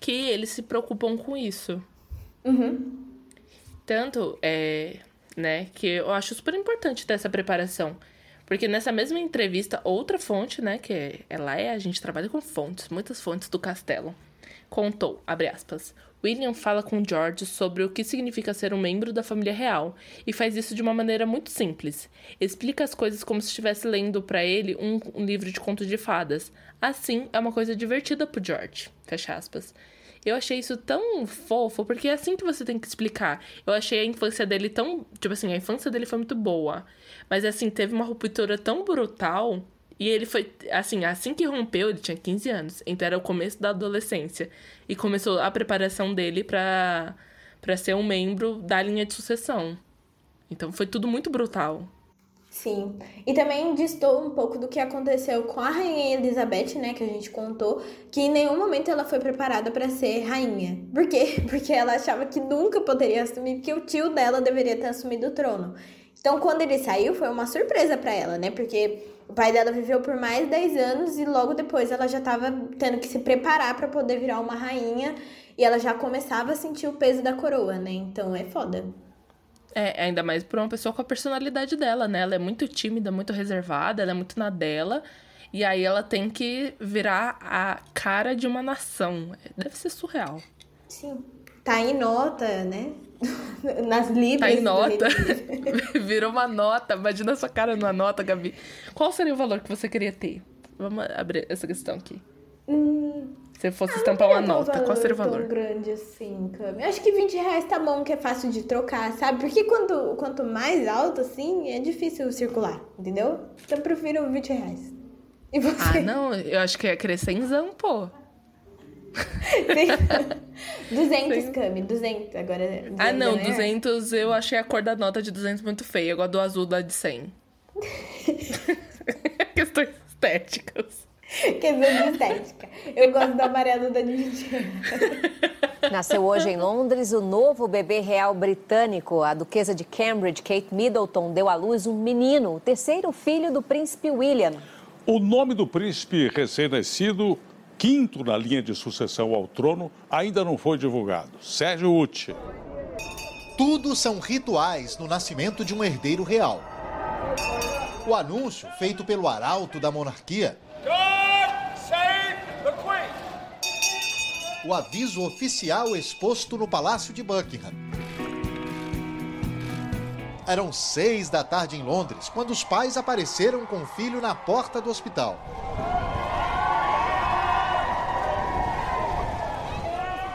que eles se preocupam com isso. Uhum. Tanto, é, né, que eu acho super importante ter essa preparação. Porque nessa mesma entrevista, outra fonte, né, que ela é, a gente trabalha com fontes, muitas fontes do castelo, contou, abre aspas, William fala com George sobre o que significa ser um membro da família real e faz isso de uma maneira muito simples. Explica as coisas como se estivesse lendo para ele um, um, livro de contos de fadas. Assim, é uma coisa divertida pro George. Fecha aspas. Eu achei isso tão fofo, porque é assim que você tem que explicar. Eu achei a infância dele tão. Tipo assim, a infância dele foi muito boa. Mas assim, teve uma ruptura tão brutal e ele foi, assim, assim que rompeu, ele tinha 15 anos. Então era o começo da adolescência. E começou a preparação dele para para ser um membro da linha de sucessão. Então foi tudo muito brutal. Sim. E também distou um pouco do que aconteceu com a rainha Elizabeth, né, que a gente contou, que em nenhum momento ela foi preparada para ser rainha. Por quê? Porque ela achava que nunca poderia assumir, porque o tio dela deveria ter assumido o trono. Então, quando ele saiu, foi uma surpresa para ela, né? Porque o pai dela viveu por mais de 10 anos e logo depois ela já estava tendo que se preparar para poder virar uma rainha e ela já começava a sentir o peso da coroa, né? Então é foda. É, ainda mais pra uma pessoa com a personalidade dela, né? Ela é muito tímida, muito reservada, ela é muito na dela. E aí ela tem que virar a cara de uma nação. Deve ser surreal. Sim. Tá em nota, né? Nas libras. Tá em nota. Virou uma nota. Imagina a sua cara numa nota, Gabi. Qual seria o valor que você queria ter? Vamos abrir essa questão aqui. Hum, Se fosse ah, estampar uma nota, qual seria o valor? tão grande assim, Cami. Eu acho que 20 reais tá bom, que é fácil de trocar, sabe? Porque quanto, quanto mais alto, assim, é difícil circular, entendeu? Então eu prefiro 20 reais. E você? Ah, não. Eu acho que ia crescer em pô. 200, Sim. Cami, 200. Agora. 200 ah, não, 200 eu achei a cor da nota de 200 muito feia. Eu gosto do azul da de 100. Questões estéticas. Questão de estética. Eu gosto do amarelo da de 20 Nasceu hoje em Londres o novo bebê real britânico. A duquesa de Cambridge, Kate Middleton, deu à luz um menino, o terceiro filho do príncipe William. O nome do príncipe recém-nascido quinto na linha de sucessão ao trono, ainda não foi divulgado. Sérgio Uti. Tudo são rituais no nascimento de um herdeiro real. O anúncio, feito pelo arauto da monarquia. O aviso oficial exposto no Palácio de Buckingham. Eram seis da tarde em Londres, quando os pais apareceram com o filho na porta do hospital.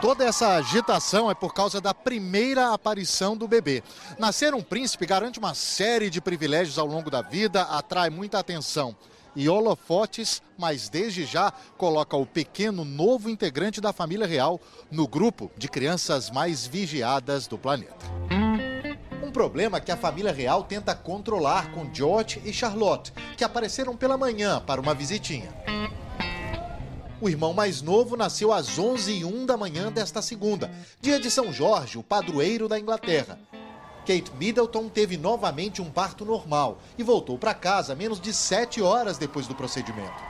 Toda essa agitação é por causa da primeira aparição do bebê. Nascer um príncipe garante uma série de privilégios ao longo da vida, atrai muita atenção e holofotes, mas desde já coloca o pequeno novo integrante da família real no grupo de crianças mais vigiadas do planeta. Um problema que a família real tenta controlar com George e Charlotte, que apareceram pela manhã para uma visitinha. O irmão mais novo nasceu às 11h01 da manhã desta segunda, dia de São Jorge, o padroeiro da Inglaterra. Kate Middleton teve novamente um parto normal e voltou para casa menos de sete horas depois do procedimento.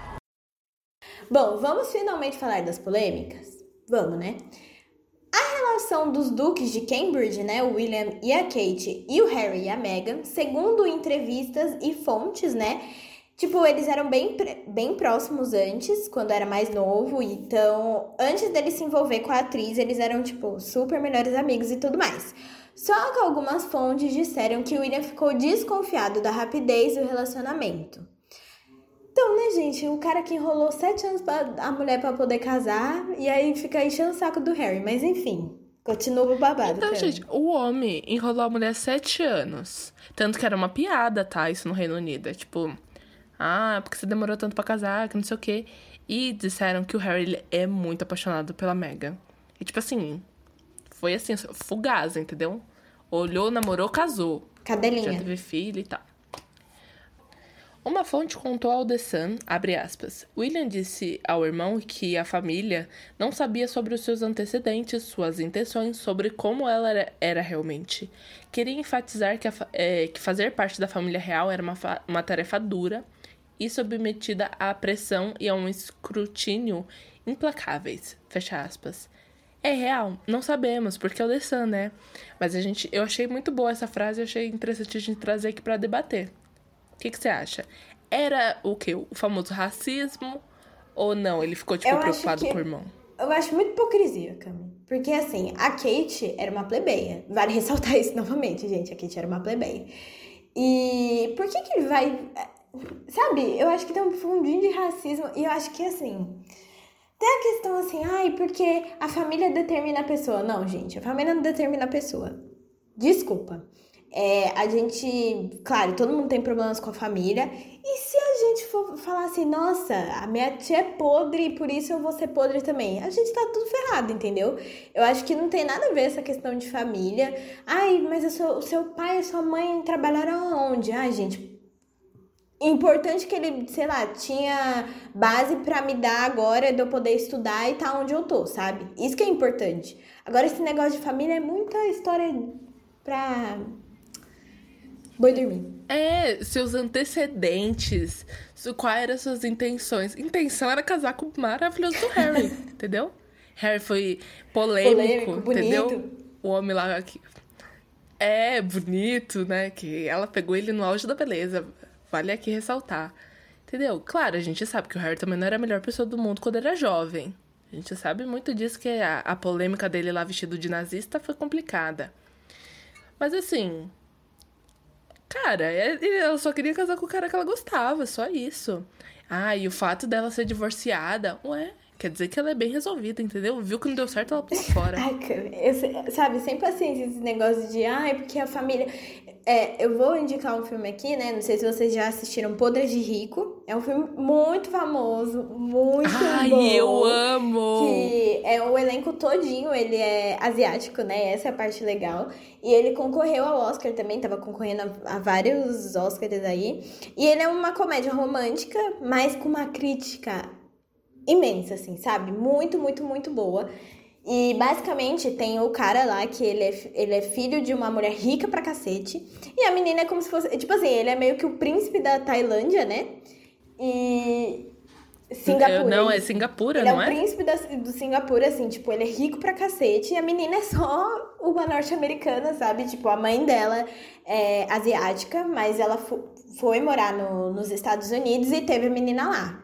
Bom, vamos finalmente falar das polêmicas? Vamos, né? A relação dos duques de Cambridge, né, o William e a Kate, e o Harry e a Meghan, segundo entrevistas e fontes, né, Tipo, eles eram bem, bem próximos antes, quando era mais novo. Então, antes dele se envolver com a atriz, eles eram, tipo, super melhores amigos e tudo mais. Só que algumas fontes disseram que o William ficou desconfiado da rapidez do relacionamento. Então, né, gente, o cara que enrolou sete anos pra a mulher para poder casar e aí fica enchendo o saco do Harry. Mas enfim, continua o babado. Então, gente, o homem enrolou a mulher sete anos. Tanto que era uma piada, tá? Isso no Reino Unido. É tipo, ah, porque você demorou tanto para casar, que não sei o quê. E disseram que o Harry é muito apaixonado pela Meghan. E tipo assim, foi assim, fugaz, entendeu? Olhou, namorou, casou. Cadelinha. Já teve filho e tal. Uma fonte contou ao The Sun, abre aspas, William disse ao irmão que a família não sabia sobre os seus antecedentes, suas intenções, sobre como ela era, era realmente. Queria enfatizar que, a, é, que, fazer parte da família real era uma, uma tarefa dura e submetida à pressão e a um escrutínio implacáveis, fecha aspas. É real? Não sabemos, porque é o The Sun, né? Mas a gente, eu achei muito boa essa frase e achei interessante a gente trazer aqui para debater. O que, que você acha? Era o que? O famoso racismo? Ou não? Ele ficou, tipo, eu preocupado que... com o irmão? Eu acho muito hipocrisia, Cami. Porque, assim, a Kate era uma plebeia. Vale ressaltar isso novamente, gente. A Kate era uma plebeia. E por que que ele vai... Sabe, eu acho que tem um fundinho de racismo. E eu acho que, assim... Tem a questão assim, ai, porque a família determina a pessoa. Não, gente, a família não determina a pessoa. Desculpa. É, a gente, claro, todo mundo tem problemas com a família. E se a gente for falar assim, nossa, a minha tia é podre por isso eu vou ser podre também? A gente tá tudo ferrado, entendeu? Eu acho que não tem nada a ver essa questão de família. Ai, mas o seu, o seu pai e sua mãe trabalharam aonde? Ai, gente, importante que ele, sei lá, tinha base para me dar agora de eu poder estudar e tá onde eu tô, sabe? Isso que é importante. Agora, esse negócio de família é muita história pra Boi dormir. É, seus antecedentes, quais eram suas intenções. Intenção era casar com o maravilhoso do Harry, entendeu? Harry foi polêmico, polêmico entendeu? O homem lá que é bonito, né? Que ela pegou ele no auge da beleza. Vale aqui ressaltar. Entendeu? Claro, a gente sabe que o Harry também não era a melhor pessoa do mundo quando era jovem. A gente sabe muito disso que a, a polêmica dele lá vestido de nazista foi complicada. Mas assim, Cara, é, ela só queria casar com o cara que ela gostava, só isso. Ah, e o fato dela ser divorciada, ué, quer dizer que ela é bem resolvida, entendeu? Viu que não deu certo, ela pulou fora. Ai, eu, sabe, sempre assim, esse negócio de, ai, porque a família. É, eu vou indicar um filme aqui, né? Não sei se vocês já assistiram Podres de Rico. É um filme muito famoso, muito Ai, bom. Ai, eu amo! Que é o elenco todinho, ele é asiático, né? Essa é a parte legal. E ele concorreu ao Oscar também, tava concorrendo a, a vários Oscars aí. E ele é uma comédia romântica, mas com uma crítica imensa, assim, sabe? Muito, muito, muito boa. E basicamente tem o cara lá que ele é, ele é filho de uma mulher rica pra cacete. E a menina é como se fosse. Tipo assim, ele é meio que o príncipe da Tailândia, né? E. Singapura. Não, é Singapura, ele não é? Ele é o príncipe da, do Singapura, assim, tipo, ele é rico pra cacete. E a menina é só uma norte-americana, sabe? Tipo, a mãe dela é asiática, mas ela foi morar no, nos Estados Unidos e teve a menina lá.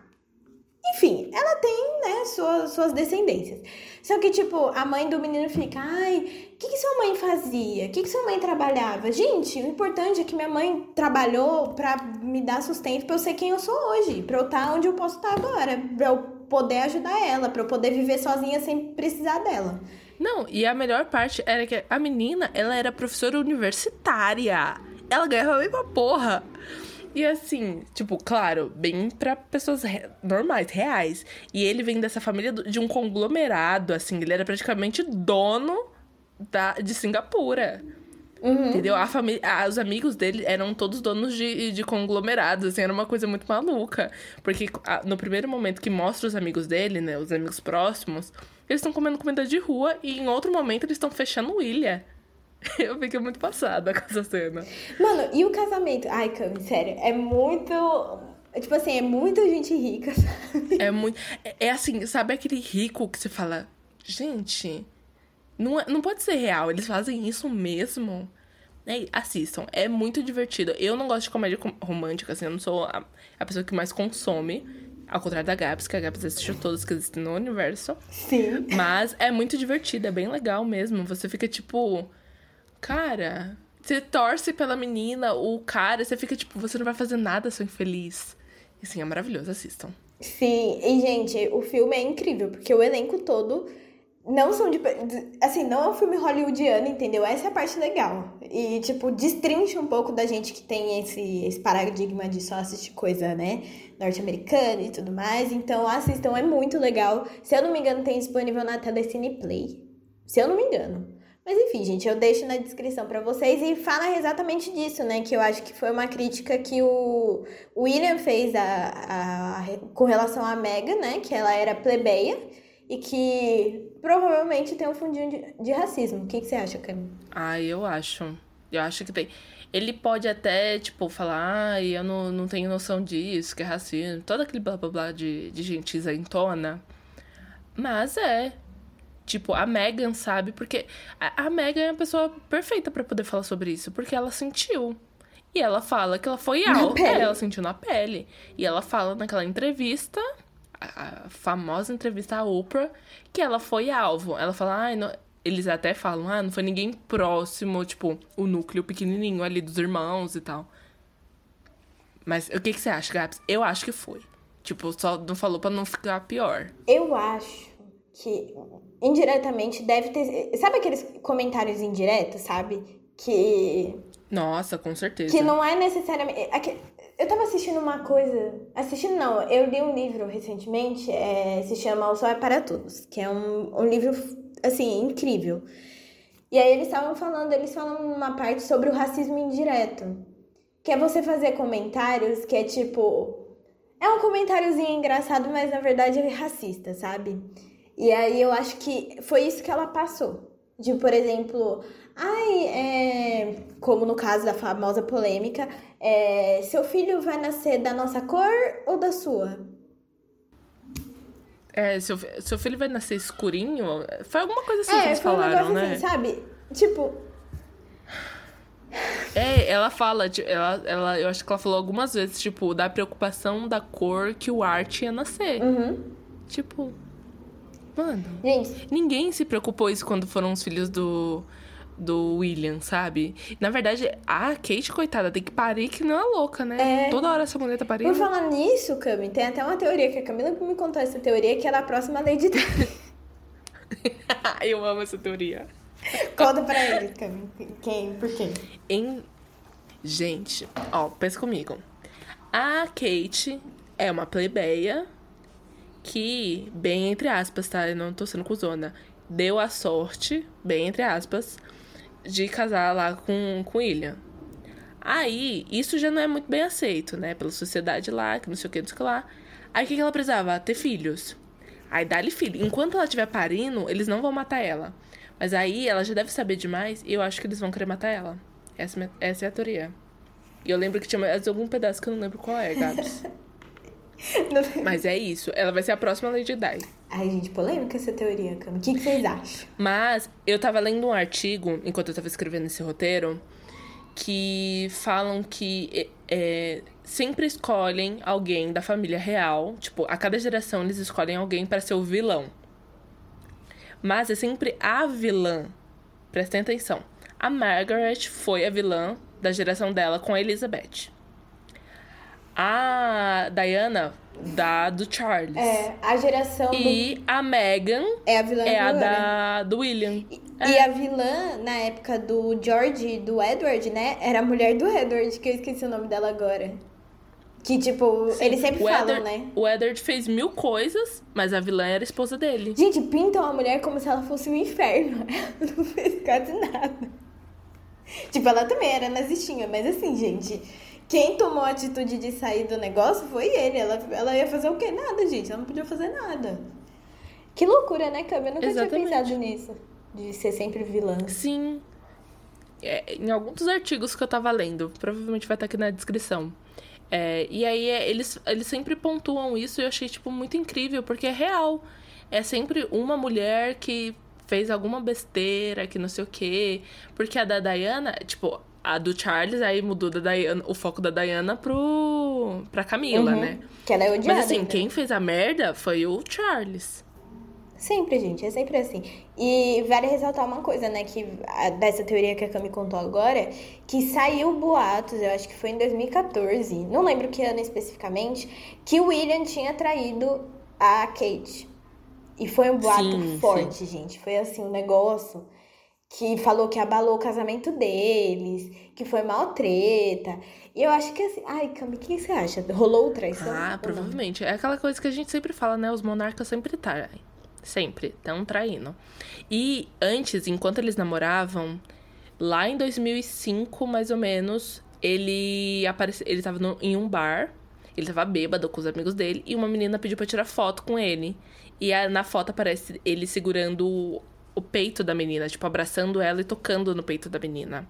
Enfim, ela tem, né, suas, suas descendências. Só que, tipo, a mãe do menino fica, ai, o que, que sua mãe fazia? O que, que sua mãe trabalhava? Gente, o importante é que minha mãe trabalhou pra me dar sustento pra eu ser quem eu sou hoje, pra eu estar tá onde eu posso estar tá agora, pra eu poder ajudar ela, pra eu poder viver sozinha sem precisar dela. Não, e a melhor parte era que a menina, ela era professora universitária. Ela ganhava a mesma porra. E assim, tipo, claro, bem para pessoas re normais, reais. E ele vem dessa família de um conglomerado, assim, ele era praticamente dono da, de Singapura. Uhum. Entendeu? A família, os amigos dele eram todos donos de, de conglomerados, assim, era uma coisa muito maluca. Porque no primeiro momento que mostra os amigos dele, né, os amigos próximos, eles estão comendo comida de rua e em outro momento eles estão fechando ilha. Eu fiquei muito passada com essa cena. Mano, e o casamento? Ai, Cami, sério, é muito. Tipo assim, é muita gente rica, sabe? É muito. É, é assim, sabe aquele rico que você fala, gente, não, é, não pode ser real, eles fazem isso mesmo. É, assistam, é muito divertido. Eu não gosto de comédia romântica, assim, eu não sou a, a pessoa que mais consome. Ao contrário da Gaps, que a Gaps assistiu todas que existem no universo. Sim. Mas é muito divertido, é bem legal mesmo. Você fica tipo Cara, você torce pela menina, o cara, você fica tipo, você não vai fazer nada, seu infeliz. E assim, é maravilhoso, assistam. Sim, e gente, o filme é incrível, porque o elenco todo não são de. Assim, não é um filme hollywoodiano, entendeu? Essa é a parte legal. E, tipo, destrincha um pouco da gente que tem esse, esse paradigma de só assistir coisa, né? Norte-americana e tudo mais. Então, assistam, é muito legal. Se eu não me engano, tem disponível na Telecine Play. Se eu não me engano. Mas enfim, gente, eu deixo na descrição para vocês e fala exatamente disso, né? Que eu acho que foi uma crítica que o William fez a, a, a com relação à Megan, né? Que ela era plebeia e que provavelmente tem um fundinho de, de racismo. O que, que você acha, Camila? Ah, eu acho. Eu acho que tem. Ele pode até, tipo, falar, ah, eu não, não tenho noção disso, que é racismo, todo aquele blá blá blá de, de gentis tona. Mas é. Tipo, a Megan sabe, porque a, a Megan é a pessoa perfeita para poder falar sobre isso, porque ela sentiu. E ela fala que ela foi alta, ela sentiu na pele. E ela fala naquela entrevista, a, a famosa entrevista à Oprah, que ela foi alvo. Ela fala, ai, ah, eles até falam, ah, não foi ninguém próximo, tipo, o núcleo pequenininho ali dos irmãos e tal. Mas o que, que você acha, Gabs? Eu acho que foi. Tipo, só não falou pra não ficar pior. Eu acho que indiretamente deve ter. Sabe aqueles comentários indiretos, sabe? Que. Nossa, com certeza. Que não é necessariamente. Eu tava assistindo uma coisa. Assistindo não, eu li um livro recentemente, é, se chama O Sol é para Todos, que é um, um livro, assim, incrível. E aí eles estavam falando, eles falam uma parte sobre o racismo indireto. Que é você fazer comentários que é tipo. É um comentáriozinho engraçado, mas na verdade é racista, sabe? E aí eu acho que foi isso que ela passou. De, por exemplo, ai, é, como no caso da famosa polêmica, é, seu filho vai nascer da nossa cor ou da sua? É, seu, seu filho vai nascer escurinho? Foi alguma coisa assim é, que eles falaram, um né? Assim, sabe? Tipo. É, ela fala, ela, ela, eu acho que ela falou algumas vezes, tipo, da preocupação da cor que o Art ia nascer. Uhum. Tipo, Mano. Gente. Ninguém se preocupou isso quando foram os filhos do. Do William, sabe? Na verdade, a Kate, coitada, tem que parir que não é louca, né? É... Toda hora essa mulher tá parindo. Por falar nisso, Cami, tem até uma teoria que a Camila me contou essa teoria que ela é a próxima Lady Di. Eu amo essa teoria. Conta pra eles, Cami. Quem? Por quê? Em... Gente, ó, pensa comigo. A Kate é uma plebeia que, bem entre aspas, tá? Eu não tô sendo cuzona. Deu a sorte, bem entre aspas, de casar lá com, com William. Aí, isso já não é muito bem aceito, né? Pela sociedade lá, que não sei o que, não sei o que lá. Aí, o que, que ela precisava? Ter filhos. Aí, dá-lhe filho. Enquanto ela estiver parindo, eles não vão matar ela. Mas aí, ela já deve saber demais e eu acho que eles vão querer matar ela. Essa, essa é a teoria. E eu lembro que tinha mais algum pedaço que eu não lembro qual é, Gabs. Mas é isso. Ela vai ser a próxima Lady Di. Ai, gente, polêmica essa teoria, Cami. O que, que vocês acham? Mas eu tava lendo um artigo, enquanto eu tava escrevendo esse roteiro, que falam que é, sempre escolhem alguém da família real. Tipo, a cada geração eles escolhem alguém para ser o vilão. Mas é sempre a vilã. Prestem atenção. A Margaret foi a vilã da geração dela com a Elizabeth. A Diana da do Charles. É, a geração E do... a Megan é a vilã é do a da do William. E, é. e, a vilã na época do George e do Edward, né? Era a mulher do Edward, que eu esqueci o nome dela agora. Que, tipo, Sim, eles sempre falam, Edward, né? O Edward fez mil coisas, mas a vilã era a esposa dele. Gente, pintam a mulher como se ela fosse um inferno. Ela não fez quase nada. Tipo, ela também era nazistinha, mas assim, gente quem tomou a atitude de sair do negócio foi ele. Ela, ela ia fazer o quê? Nada, gente. Ela não podia fazer nada. Que loucura, né, Cami? Eu nunca Exatamente. tinha pensado nisso. De ser sempre vilã. Sim. É, em alguns dos artigos que eu tava lendo, provavelmente vai estar aqui na descrição. É, e aí é, eles, eles sempre pontuam isso e eu achei, tipo, muito incrível, porque é real. É sempre uma mulher que fez alguma besteira, que não sei o quê. Porque a da Diana, tipo, a do Charles, aí mudou da Diana, o foco da Diana pro, pra Camila, uhum. né? Que ela é odiada. Mas assim, quem fez a merda foi o Charles. Sempre, gente, é sempre assim. E vale ressaltar uma coisa, né, que dessa teoria que a Cami contou agora, que saiu boatos, eu acho que foi em 2014, não lembro que ano especificamente, que o William tinha traído a Kate. E foi um boato sim, forte, sim. gente. Foi assim, um negócio que falou que abalou o casamento deles, que foi mal treta. E eu acho que assim. Ai, Cami, o que você acha? Rolou traição? Ah, provavelmente. É aquela coisa que a gente sempre fala, né? Os monarcas sempre traem. Sempre. Estão traindo. E antes, enquanto eles namoravam, lá em 2005, mais ou menos, ele apareceu. Ele tava no, em um bar. Ele tava bêbado com os amigos dele. E uma menina pediu pra tirar foto com ele. E a, na foto aparece ele segurando o, peito da menina, tipo, abraçando ela e tocando no peito da menina.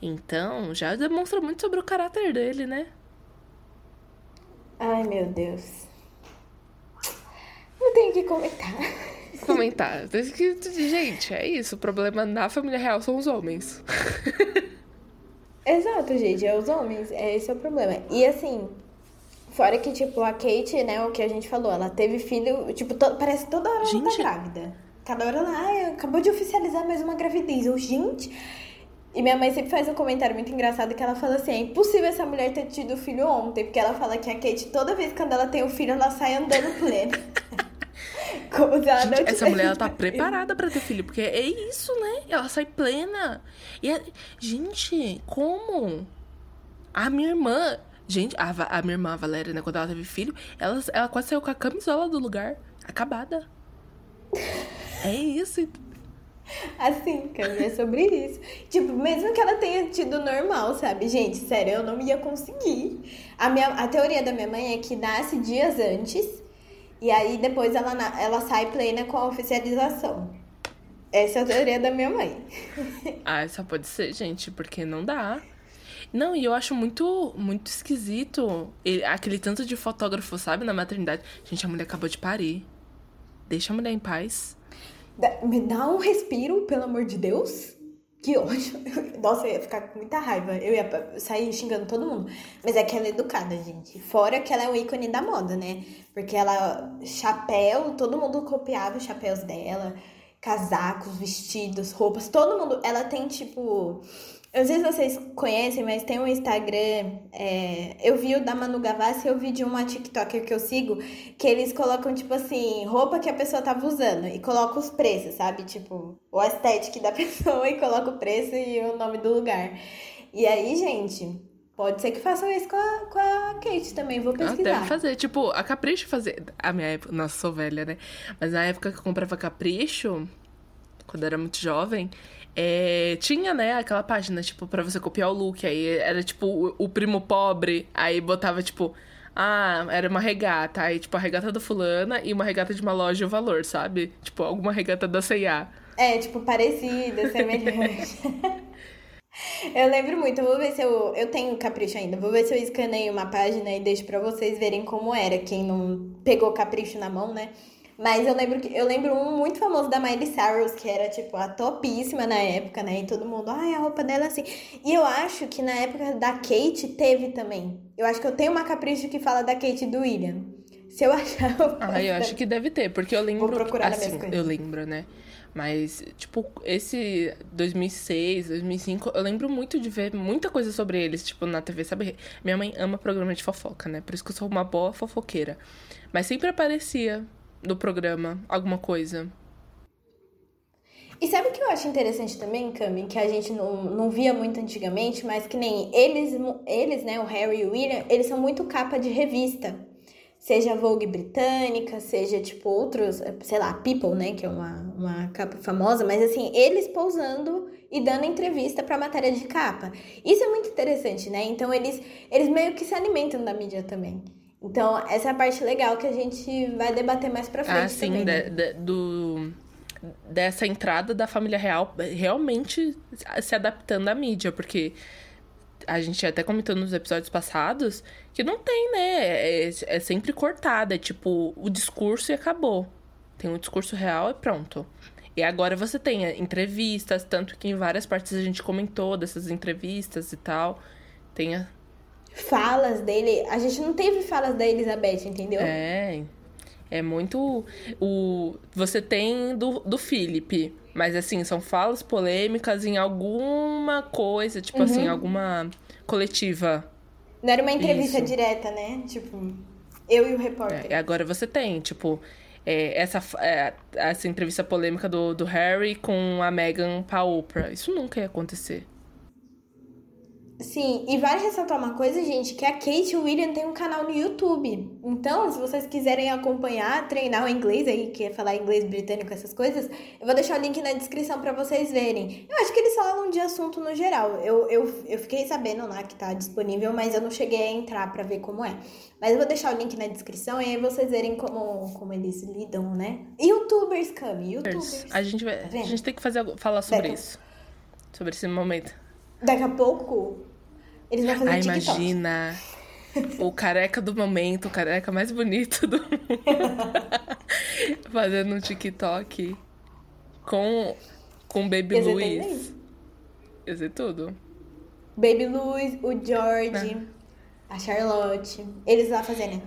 Então, já demonstra muito sobre o caráter dele, né? Ai, meu Deus. Não tenho que comentar. Comentar. Gente, é isso. O problema na família real são os homens. Exato, gente. É os homens. É esse é o problema. E assim, fora que, tipo, a Kate, né, o que a gente falou, ela teve filho, tipo, to... parece toda hora gente... ela tá grávida. Cada hora ela, ai, acabou de oficializar mais uma gravidez. Eu, gente. E minha mãe sempre faz um comentário muito engraçado que ela fala assim: é impossível essa mulher ter tido filho ontem, porque ela fala que a Kate, toda vez que ela tem o um filho, ela sai andando plena. Como se ela Gente, não essa mulher ela tá preparada para ter filho, porque é isso, né? Ela sai plena. E a... Gente, como? A minha irmã. Gente, a, a minha irmã, a Valéria, né, quando ela teve filho, ela, ela quase saiu com a camisola do lugar. Acabada. É isso. Assim, Cami, é sobre isso. Tipo, mesmo que ela tenha tido normal, sabe? Gente, sério, eu não ia conseguir. A, minha, a teoria da minha mãe é que nasce dias antes e aí depois ela, ela sai plena com a oficialização. Essa é a teoria da minha mãe. ah, só pode ser, gente, porque não dá. Não, e eu acho muito, muito esquisito ele, aquele tanto de fotógrafo, sabe, na maternidade. Gente, a mulher acabou de parir. Deixa a mulher em paz. Me dá um respiro, pelo amor de Deus. Que ódio. Nossa, eu ia ficar com muita raiva. Eu ia sair xingando todo mundo. Mas é que ela é educada, gente. Fora que ela é um ícone da moda, né? Porque ela, chapéu, todo mundo copiava os chapéus dela. Casacos, vestidos, roupas, todo mundo. Ela tem, tipo sei se vocês conhecem, mas tem um Instagram. É, eu vi o da Manu Gavassi e eu vi de uma TikToker que eu sigo, que eles colocam, tipo assim, roupa que a pessoa tava usando e colocam os preços, sabe? Tipo, o estético da pessoa e coloca o preço e o nome do lugar. E aí, gente, Pode ser que façam isso com a, com a Kate também, vou pesquisar. Ah, deve fazer, tipo, a Capricho fazer. A minha época, nossa, sou velha, né? Mas na época que eu comprava Capricho, quando eu era muito jovem, é, tinha, né, aquela página, tipo, pra você copiar o look. Aí era, tipo, o, o, primo pobre. Aí botava, tipo, ah, era uma regata. Aí, tipo, a regata da fulana e uma regata de uma loja o valor, sabe? Tipo, alguma regata da C&A. É, tipo, parecida, semelhante. eu lembro muito, vou ver se eu. Eu tenho capricho ainda. Vou ver se eu escaneio uma página e deixo pra vocês verem como era. Quem não pegou capricho na mão, né? Mas eu lembro que eu lembro um muito famoso da Miley Cyrus, que era tipo a topíssima na época, né? E todo mundo, ai, a roupa dela é assim. E eu acho que na época da Kate teve também. Eu acho que eu tenho uma capricho que fala da Kate e do William. Se eu achar, eu Ah, eu acho que deve ter, porque eu lembro. Vou procurar assim, na minha Eu lembro, né? Mas, tipo, esse 2006, 2005, eu lembro muito de ver muita coisa sobre eles, tipo, na TV, sabe? Minha mãe ama programa de fofoca, né? Por isso que eu sou uma boa fofoqueira. Mas sempre aparecia do programa alguma coisa. E sabe o que eu acho interessante também, Cami? Que a gente não, não via muito antigamente, mas que nem eles, eles, né, o Harry e o William, eles são muito capa de revista. Seja Vogue britânica, seja tipo outros, sei lá, People, né, que é uma, uma capa famosa, mas assim, eles pousando e dando entrevista para matéria de capa. Isso é muito interessante, né? Então eles, eles meio que se alimentam da mídia também. Então, essa é a parte legal que a gente vai debater mais pra frente. Ah, sim, também, né? de, de, do, dessa entrada da família real realmente se adaptando à mídia, porque a gente até comentou nos episódios passados que não tem, né? É, é sempre cortada, é tipo o discurso e acabou. Tem um discurso real e pronto. E agora você tem entrevistas, tanto que em várias partes a gente comentou dessas entrevistas e tal. Tem a, falas dele. A gente não teve falas da Elizabeth, entendeu? É. É muito. O, você tem do, do Philip. Mas assim, são falas polêmicas em alguma coisa, tipo assim, uhum. assim, alguma coletiva. Não era uma entrevista Isso. direta, né? Tipo, eu e o repórter. É, agora você tem, tipo, é, essa, é, essa entrevista polêmica do, do Harry com a Meghan pra Oprah. Isso nunca ia acontecer. Sim, e vale ressaltar uma coisa, gente, que a Kate e o William tem um canal no YouTube. Então, se vocês quiserem acompanhar, treinar o inglês aí, que é falar inglês britânico, essas coisas, eu vou deixar o link na descrição para vocês verem. Eu acho que eles falam de assunto no geral. Eu, eu, eu fiquei sabendo lá que tá disponível, mas eu não cheguei a entrar para ver como é. Mas eu vou deixar o link na descrição e aí vocês verem como, como eles lidam, né? Youtubers, Cami, youtubers. A gente, vai, Tá a gente tem que fazer, falar sobre Daqui- isso. Sobre esse momento. Daqui a pouco, eles vão fazer Ah, TikTok. imagina. O careca do momento, o careca mais bonito do mundo. Fazendo um TikTok com, com Baby Luiz. Ia ser tudo. Baby Luiz, o É. George, a Charlotte. Eles lá fazendo.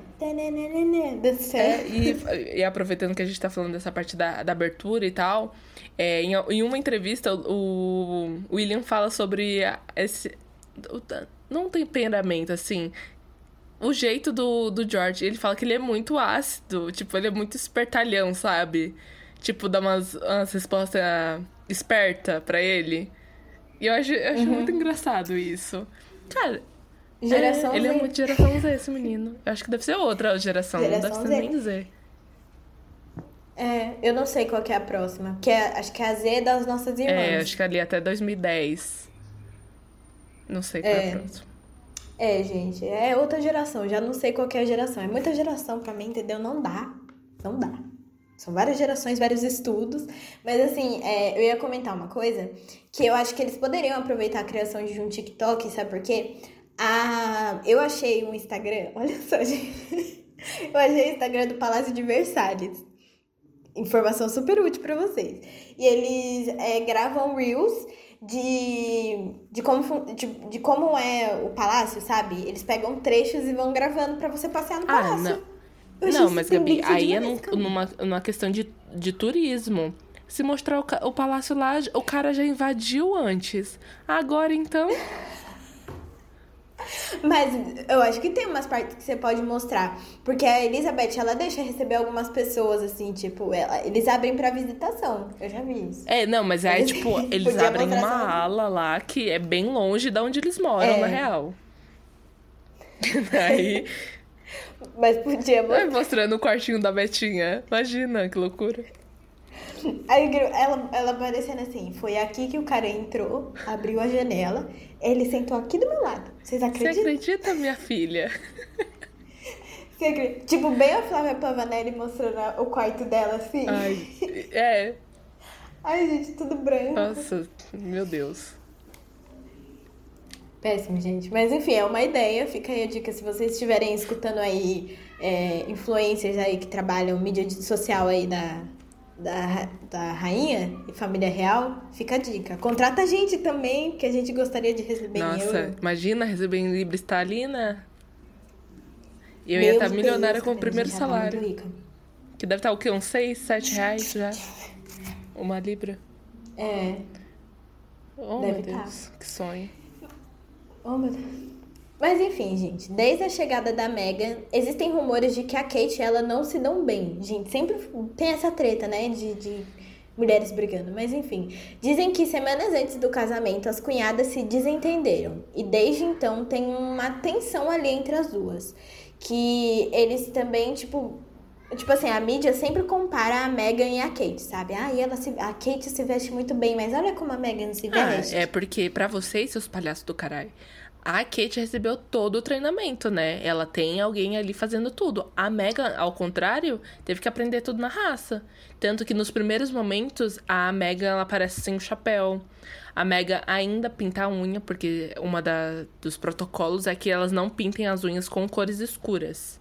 É, e, e aproveitando que a gente tá falando dessa parte da, da abertura e tal, é, em, em uma entrevista, o, o William fala sobre esse. Não temperamento, assim. O jeito do, do George. Ele fala que ele é muito ácido. Tipo, ele é muito espertalhão, sabe? Tipo, dá umas, umas respostas esperta pra ele. E eu acho, eu acho muito engraçado isso. Cara, Geração é, ele é muito geração Z, esse menino. Eu acho que deve ser outra geração, Geração não deve ser nem Z. É, eu não sei qual é a próxima. Que é, acho que é a Z das nossas irmãs. É, acho que ali até 2010. Não sei qual é, É. a próxima. É, gente, é outra geração. Já não sei qual é a geração. É muita geração pra mim, entendeu? Não dá. Não dá. São várias gerações, vários estudos. Mas assim, é, eu ia comentar uma coisa que eu acho que eles poderiam aproveitar a criação de um TikTok, sabe por quê? Ah, eu achei um Instagram, olha só, gente. Eu achei o Instagram do Palácio de Versalhes. Informação super útil pra vocês. E eles é, gravam reels de, de, como, de, de como é o palácio, sabe? Eles pegam trechos e vão gravando pra você passear no Ah, palácio. não. Não, mas Gabi, aí é num- numa, numa questão de, de turismo. Se mostrar o, o palácio lá, o cara já invadiu antes. Agora então. Mas eu acho que tem umas partes que você pode mostrar. Porque a Elizabeth, ela deixa receber algumas pessoas, assim, tipo, ela, eles abrem pra visitação. Eu já vi isso. É, não, mas aí, tipo, eles abrem uma ala lá que é bem longe de onde eles moram, É. na real. aí, Mas podia mostrar. vai mostrando o quartinho da Betinha. Imagina, que loucura. Aí ela, ela aparecendo assim, foi aqui que o cara entrou, abriu a janela, ele sentou aqui do meu lado. Vocês Você acreditam? acredita, minha filha? Você acredita? Tipo, bem a Flávia Pavanelli mostrando o quarto dela assim. Ai, é. Ai, gente, tudo branco. Nossa, meu Deus. Péssimo, gente. Mas enfim, é uma ideia. Fica aí a dica se vocês estiverem escutando aí é, influencers aí que trabalham mídia social aí da, da, da rainha e família real, fica a dica. Contrata a gente também, que a gente gostaria de receber em Nossa, imagina receber em Libra estalina. E eu ia estar milionária com o primeiro tá salário. Que deve estar o quê? Uns 6, 7 reais já? Uma Libra. É. Oh, Deve meu tá. Deus, que sonho. Oh, meu Deus. Mas enfim, gente, desde a chegada da Megan, existem rumores de que a Kate e ela não se dão bem. Gente, sempre tem essa treta, né? De, de mulheres brigando. Mas enfim. Dizem que semanas antes do casamento, as cunhadas se desentenderam. E desde então tem uma tensão ali entre as duas. Que eles também, tipo. Tipo assim, a mídia sempre compara a Megan e a Kate, sabe? Ah, e ela se, a Kate se veste muito bem, mas olha como a Megan se Ah, veste. é porque pra vocês, seus palhaços do caralho, a Kate recebeu todo o treinamento, né? Ela tem alguém ali fazendo tudo. A Megan, ao contrário, teve que aprender tudo na raça. Tanto que nos primeiros momentos, a Megan ela aparece sem o chapéu. A Megan ainda pinta a unha, porque uma da, dos protocolos é que elas não pintem as unhas com cores escuras.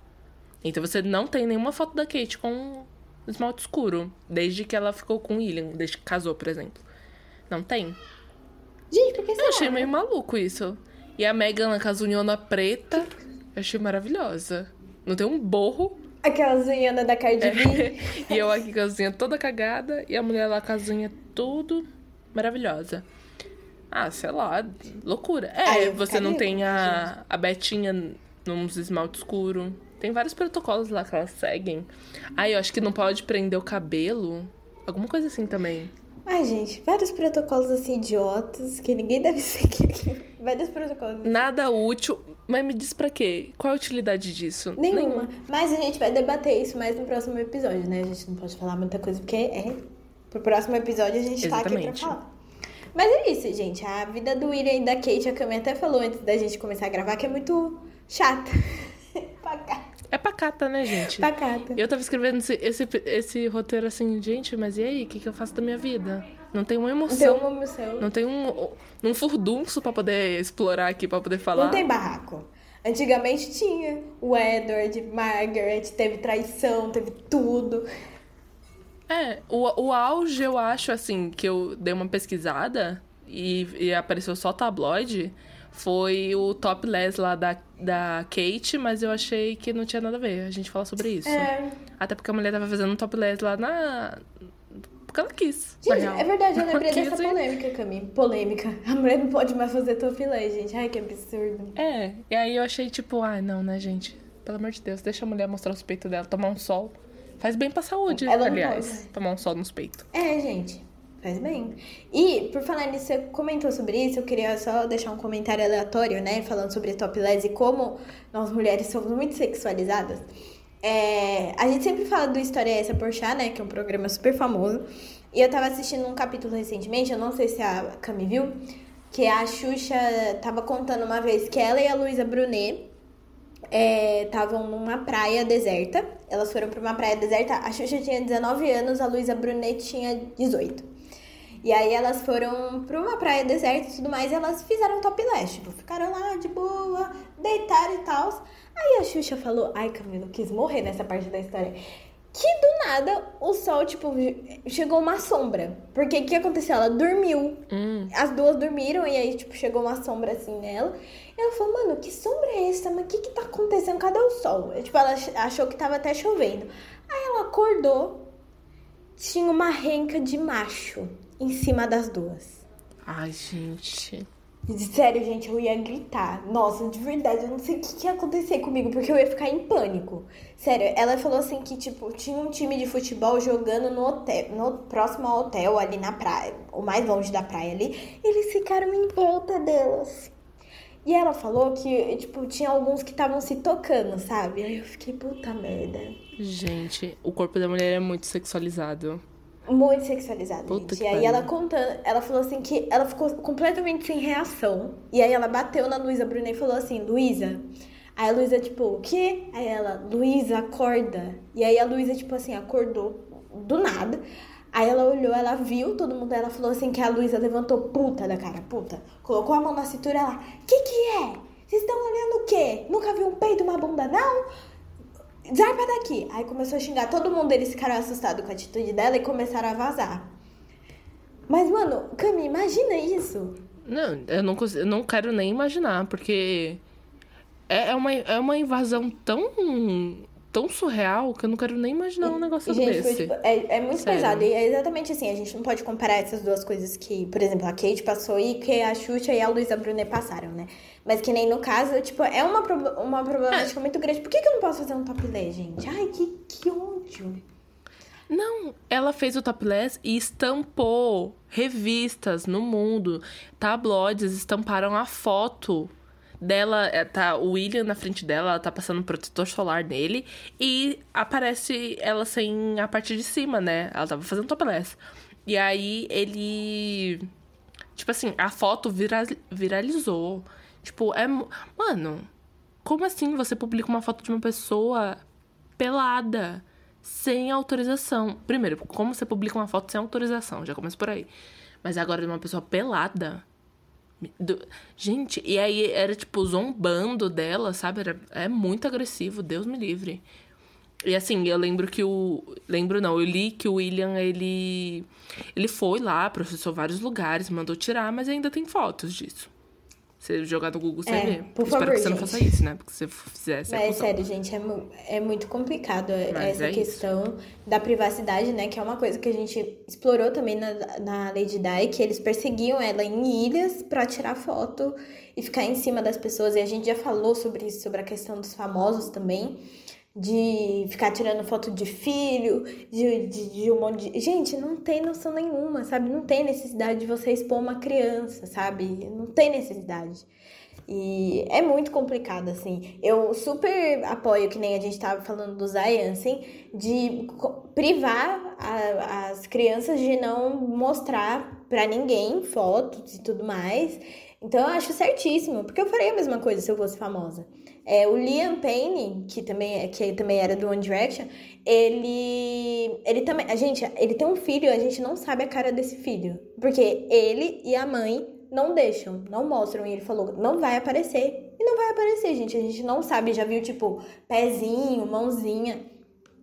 Então você não tem nenhuma foto da Kate com esmalte escuro, desde que ela ficou com o William, desde que casou, por exemplo. Não tem. Gente, por que Eu será? achei meio maluco isso. E a Megan com as unhona preta, eu achei maravilhosa. Não tem um borro. Aquelas unhas da Cardi B. e eu aqui com as unhas toda cagada. E a mulher lá com as unhas tudo maravilhosa. Ah, sei lá, loucura. É, eu você não tem a, a Betinha nos esmalte escuro. Tem vários protocolos lá que elas seguem. Ah, eu acho que não pode prender o cabelo. Alguma coisa assim também. Ai, gente, vários protocolos assim idiotas que ninguém deve seguir. vários protocolos. Nada útil. Mas me diz pra quê? Qual a utilidade disso? Nenhuma. Nenhuma. Mas a gente vai debater isso mais no próximo episódio, né? A gente não pode falar muita coisa porque é. Pro próximo episódio a gente Exatamente. tá aqui pra falar. Mas é isso, gente. A vida do William e da Kate, a Cami até falou antes da gente começar a gravar que é muito chata. Pacata. É pacata, né, gente? Pacata. Eu tava escrevendo esse, esse, esse roteiro assim, gente, mas e aí? O que, que eu faço da minha vida? Não tem uma emoção. Não tem uma emoção. Não tem um, um furdunço pra poder explorar aqui, pra poder falar. Não tem barraco. Antigamente tinha o Edward, Margaret, teve traição, teve tudo. É, o, o auge eu acho, assim, que eu dei uma pesquisada e, e apareceu só tabloide, foi o topless lá da, da Kate, mas eu achei que não tinha nada a ver a gente falar sobre isso. É. Até porque a mulher tava fazendo um topless lá na... Porque ela quis. Gente, é verdade, eu lembrei dessa polêmica, Cami. Polêmica. A mulher não pode mais fazer topless, gente. Ai, que absurdo. É, e aí eu achei tipo, ai, não, né, gente? Pelo amor de Deus, deixa a mulher mostrar os peitos dela, tomar um sol. Faz bem pra saúde, Ela não aliás. Tomar um sol nos peitos. É, gente. Faz bem. E, por falar nisso, você comentou sobre isso, eu queria só deixar um comentário aleatório, né? Falando sobre topless e como nós mulheres somos muito sexualizadas. É, a gente sempre fala do História Essa Porchat, né? Que é um programa super famoso. E eu tava assistindo um capítulo recentemente, eu não sei se a Cami viu, que a Xuxa tava contando uma vez que ela e a Luísa Brunet estavam numa praia deserta. Elas foram pra uma praia deserta. A Xuxa tinha 19 anos, a Luísa Brunet tinha 18. E aí elas foram pra uma praia deserta e tudo mais, e elas fizeram topless, tipo, ficaram lá de boa, deitaram e tal. Aí a Xuxa falou, ai Camila, eu quis morrer nessa parte da história. Que do nada o sol, tipo, chegou uma sombra. Porque o que aconteceu? Ela dormiu. As duas dormiram e aí, tipo, chegou uma sombra assim nela. E ela falou, mano, que sombra é essa? Mas o que que tá acontecendo? Cadê o sol? E, tipo, ela achou que tava até chovendo. Aí ela acordou, tinha uma renca de macho em cima das duas. Ai, gente. Sério, gente, eu ia gritar. Nossa, de verdade, eu não sei o que, que ia acontecer comigo, porque eu ia ficar em pânico. Sério, ela falou assim que, tipo, tinha um time de futebol jogando no hotel, no próximo ao hotel, ali na praia, o mais longe da praia ali. Eles ficaram em volta delas. E ela falou que, tipo, tinha alguns que estavam se tocando, sabe? Aí eu fiquei, puta merda. Gente, o corpo da mulher é muito sexualizado. Muito sexualizado, Puta gente. E aí pariu. ela contando, ela falou assim que ela ficou completamente sem reação. E aí ela bateu na Luísa Brunet e falou assim, Luísa. Aí a Luísa, tipo, o quê? Aí ela, Luísa, acorda. E aí a Luísa, tipo assim, acordou do nada. Aí ela olhou, ela viu todo mundo, ela falou assim que a Luísa levantou puta da cara, puta. Colocou a mão na cintura, ela, que que é? Vocês estão olhando o quê? Nunca viu um peito, uma bunda, não? Zarpa daqui. Aí começou a xingar todo mundo, eles ficaram assustados com a atitude dela e começaram a vazar. Mas, mano, Cami, imagina isso. Não, eu não, consigo, eu não quero nem imaginar, porque é, é, uma, é uma invasão tão, tão surreal que eu não quero nem imaginar um negócio Gente, desse. foi, tipo, é, é muito Sério. pesado. E é exatamente assim, a gente não pode comparar essas duas coisas que, por exemplo, a Kate passou e que a Xuxa e a Luísa Brunet passaram, né? Mas que nem no caso, tipo, é uma, uma problemática muito grande. Por que, que eu não posso fazer um topless, gente? Ai, que, que ódio. Não, ela fez o topless e estampou revistas no mundo. Tabloides estamparam a foto dela, é, tá o William na frente dela, ela tá passando protetor solar nele e aparece ela sem a parte de cima, né? Ela tava fazendo topless. E aí ele tipo assim, a foto vira- viralizou. Tipo, é, mano, como assim você publica uma foto de uma pessoa pelada, sem autorização? Primeiro, como você publica uma foto sem autorização? Já começa por aí. Mas agora de uma pessoa pelada. Do- Gente, e aí era tipo zombando dela, sabe? Era, é muito agressivo, Deus me livre. E assim, eu lembro que o. Lembro não, eu li que o William, ele. Ele foi lá, processou vários lugares, mandou tirar, mas ainda tem fotos disso. Você jogar no Google, você É, vê. por Espero favor, que você não gente. faça isso, né? Porque se você fizesse. Mas é sério, gente, é, mu- é muito complicado Mas essa é isso. questão da privacidade, né? Que é uma coisa que a gente explorou também na, na Lady Di, que eles perseguiam ela em ilhas pra tirar foto e ficar em cima das pessoas. E a gente já falou sobre isso, sobre a questão dos famosos também. De ficar tirando foto de filho, de, de, de, um monte de. Gente, não tem noção nenhuma, sabe? Não tem necessidade de você expor uma criança, sabe? Não tem necessidade. E é muito complicado, assim. Eu super apoio, que nem a gente tava falando do Zayan, assim, de privar a, as crianças de não mostrar para ninguém fotos e tudo mais. Então eu acho certíssimo, porque eu faria a mesma coisa se eu fosse famosa. É, o Liam Payne, que também, é, que também era do One Direction, ele, ele também. A gente, ele tem um filho, a gente não sabe a cara desse filho. Porque ele e a mãe não deixam, não mostram. E ele falou, não vai aparecer. E não vai aparecer, gente. A gente não sabe, já viu, tipo, pezinho, mãozinha.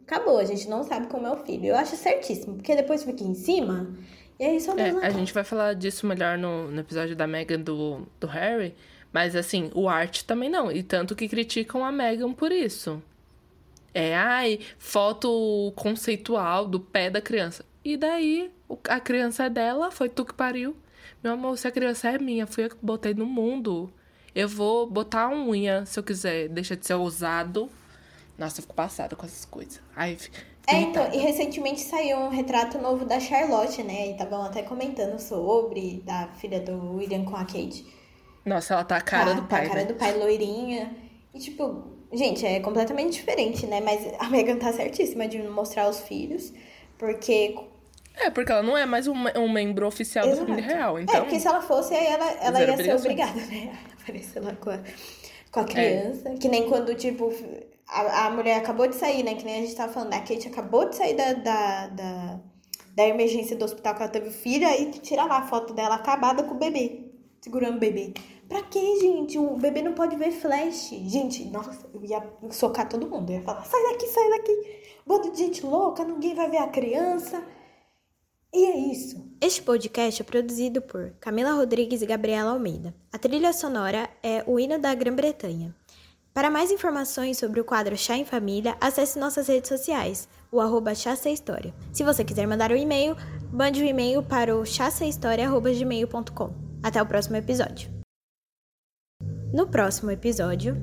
Acabou, a gente não sabe como é o filho. Eu acho certíssimo, porque depois fica em cima. E aí só é, A gente vai falar disso melhor no, no episódio da Megan do, do Harry. Mas assim, o Art também não. E tanto que criticam a Megan por isso. É, ai, foto conceitual do pé da criança. E daí, a criança é dela, foi tu que pariu. Meu amor, se a criança é minha, fui eu que botei no mundo. Eu vou botar uma unha, se eu quiser. Deixa de ser ousado. Nossa, eu fico passada com essas coisas. Ai, é, então, e recentemente saiu um retrato novo da Charlotte, né? E estavam até comentando sobre, da filha do William com a Kate. Nossa, ela tá a cara tá, do pai. Tá a cara né? do pai loirinha. E, tipo, gente, é completamente diferente, né? Mas a Megan tá certíssima de mostrar os filhos, porque é, porque ela não é mais um, um membro oficial Exato. da família real. É, então... É, porque se ela fosse, aí ela, ela ia ser obrigada, né? Aparecer lá com a, com a é. criança. É. Que nem quando, tipo, a, a mulher acabou de sair, né? Que nem a gente tava falando, a Kate acabou de sair da, da, da, da emergência do hospital que ela teve filha e tira lá a foto dela acabada com o bebê, segurando o bebê. Pra quê, gente? O bebê não pode ver flash. Gente, nossa, eu ia socar todo mundo. Eu ia falar, sai daqui, sai daqui. Bando de gente louca, ninguém vai ver a criança. E é isso. Este podcast é produzido por Camila Rodrigues e Gabriela Almeida. A trilha sonora é o hino da Grã-Bretanha. Para mais informações sobre o quadro Chá em Família, acesse nossas redes sociais, o arroba História. Se você quiser mandar um e-mail, mande um e-mail para o chassahistoria.gmail.com. Até o próximo episódio. No próximo episódio,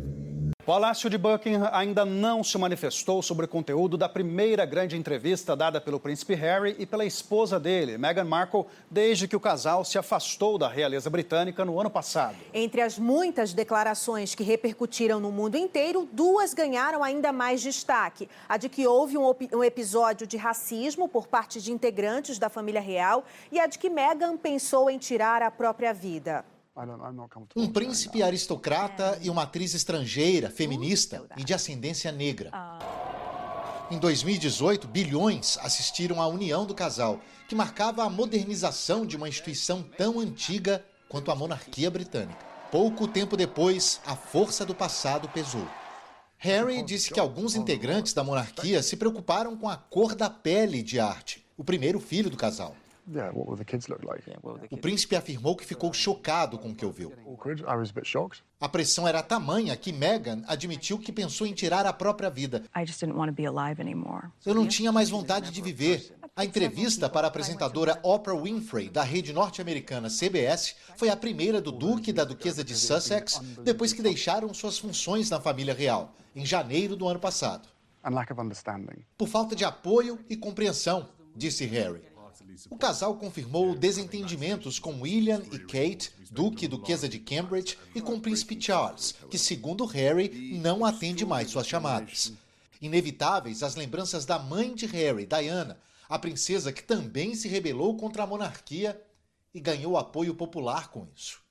o Palácio de Buckingham ainda não se manifestou sobre o conteúdo da primeira grande entrevista dada pelo príncipe Harry e pela esposa dele, Meghan Markle, desde que o casal se afastou da realeza britânica no ano passado. Entre as muitas declarações que repercutiram no mundo inteiro, duas ganharam ainda mais destaque. A de que houve um, um episódio de racismo por parte de integrantes da família real e a de que Meghan pensou em tirar a própria vida. Um príncipe aristocrata e uma atriz estrangeira, feminista e de ascendência negra. Em 2018, bilhões assistiram à união do casal, que marcava a modernização de uma instituição tão antiga quanto a monarquia britânica. Pouco tempo depois, a força do passado pesou. Harry disse que alguns integrantes da monarquia se preocuparam com a cor da pele de Art, o primeiro filho do casal. O príncipe afirmou que ficou chocado com o que ouviu. A pressão era tamanha que Meghan admitiu que pensou em tirar a própria vida. Eu não tinha mais vontade de viver. A entrevista para a apresentadora Oprah Winfrey, da rede norte-americana CBS, foi a primeira do Duque e da Duquesa de Sussex depois que deixaram suas funções na família real, em janeiro do ano passado. Por falta de apoio e compreensão, disse Harry. O casal confirmou desentendimentos com William e Kate, duque e duquesa de Cambridge, e com o príncipe Charles, que, segundo Harry, não atende mais suas chamadas. Inevitáveis as lembranças da mãe de Harry, Diana, a princesa que também se rebelou contra a monarquia e ganhou apoio popular com isso.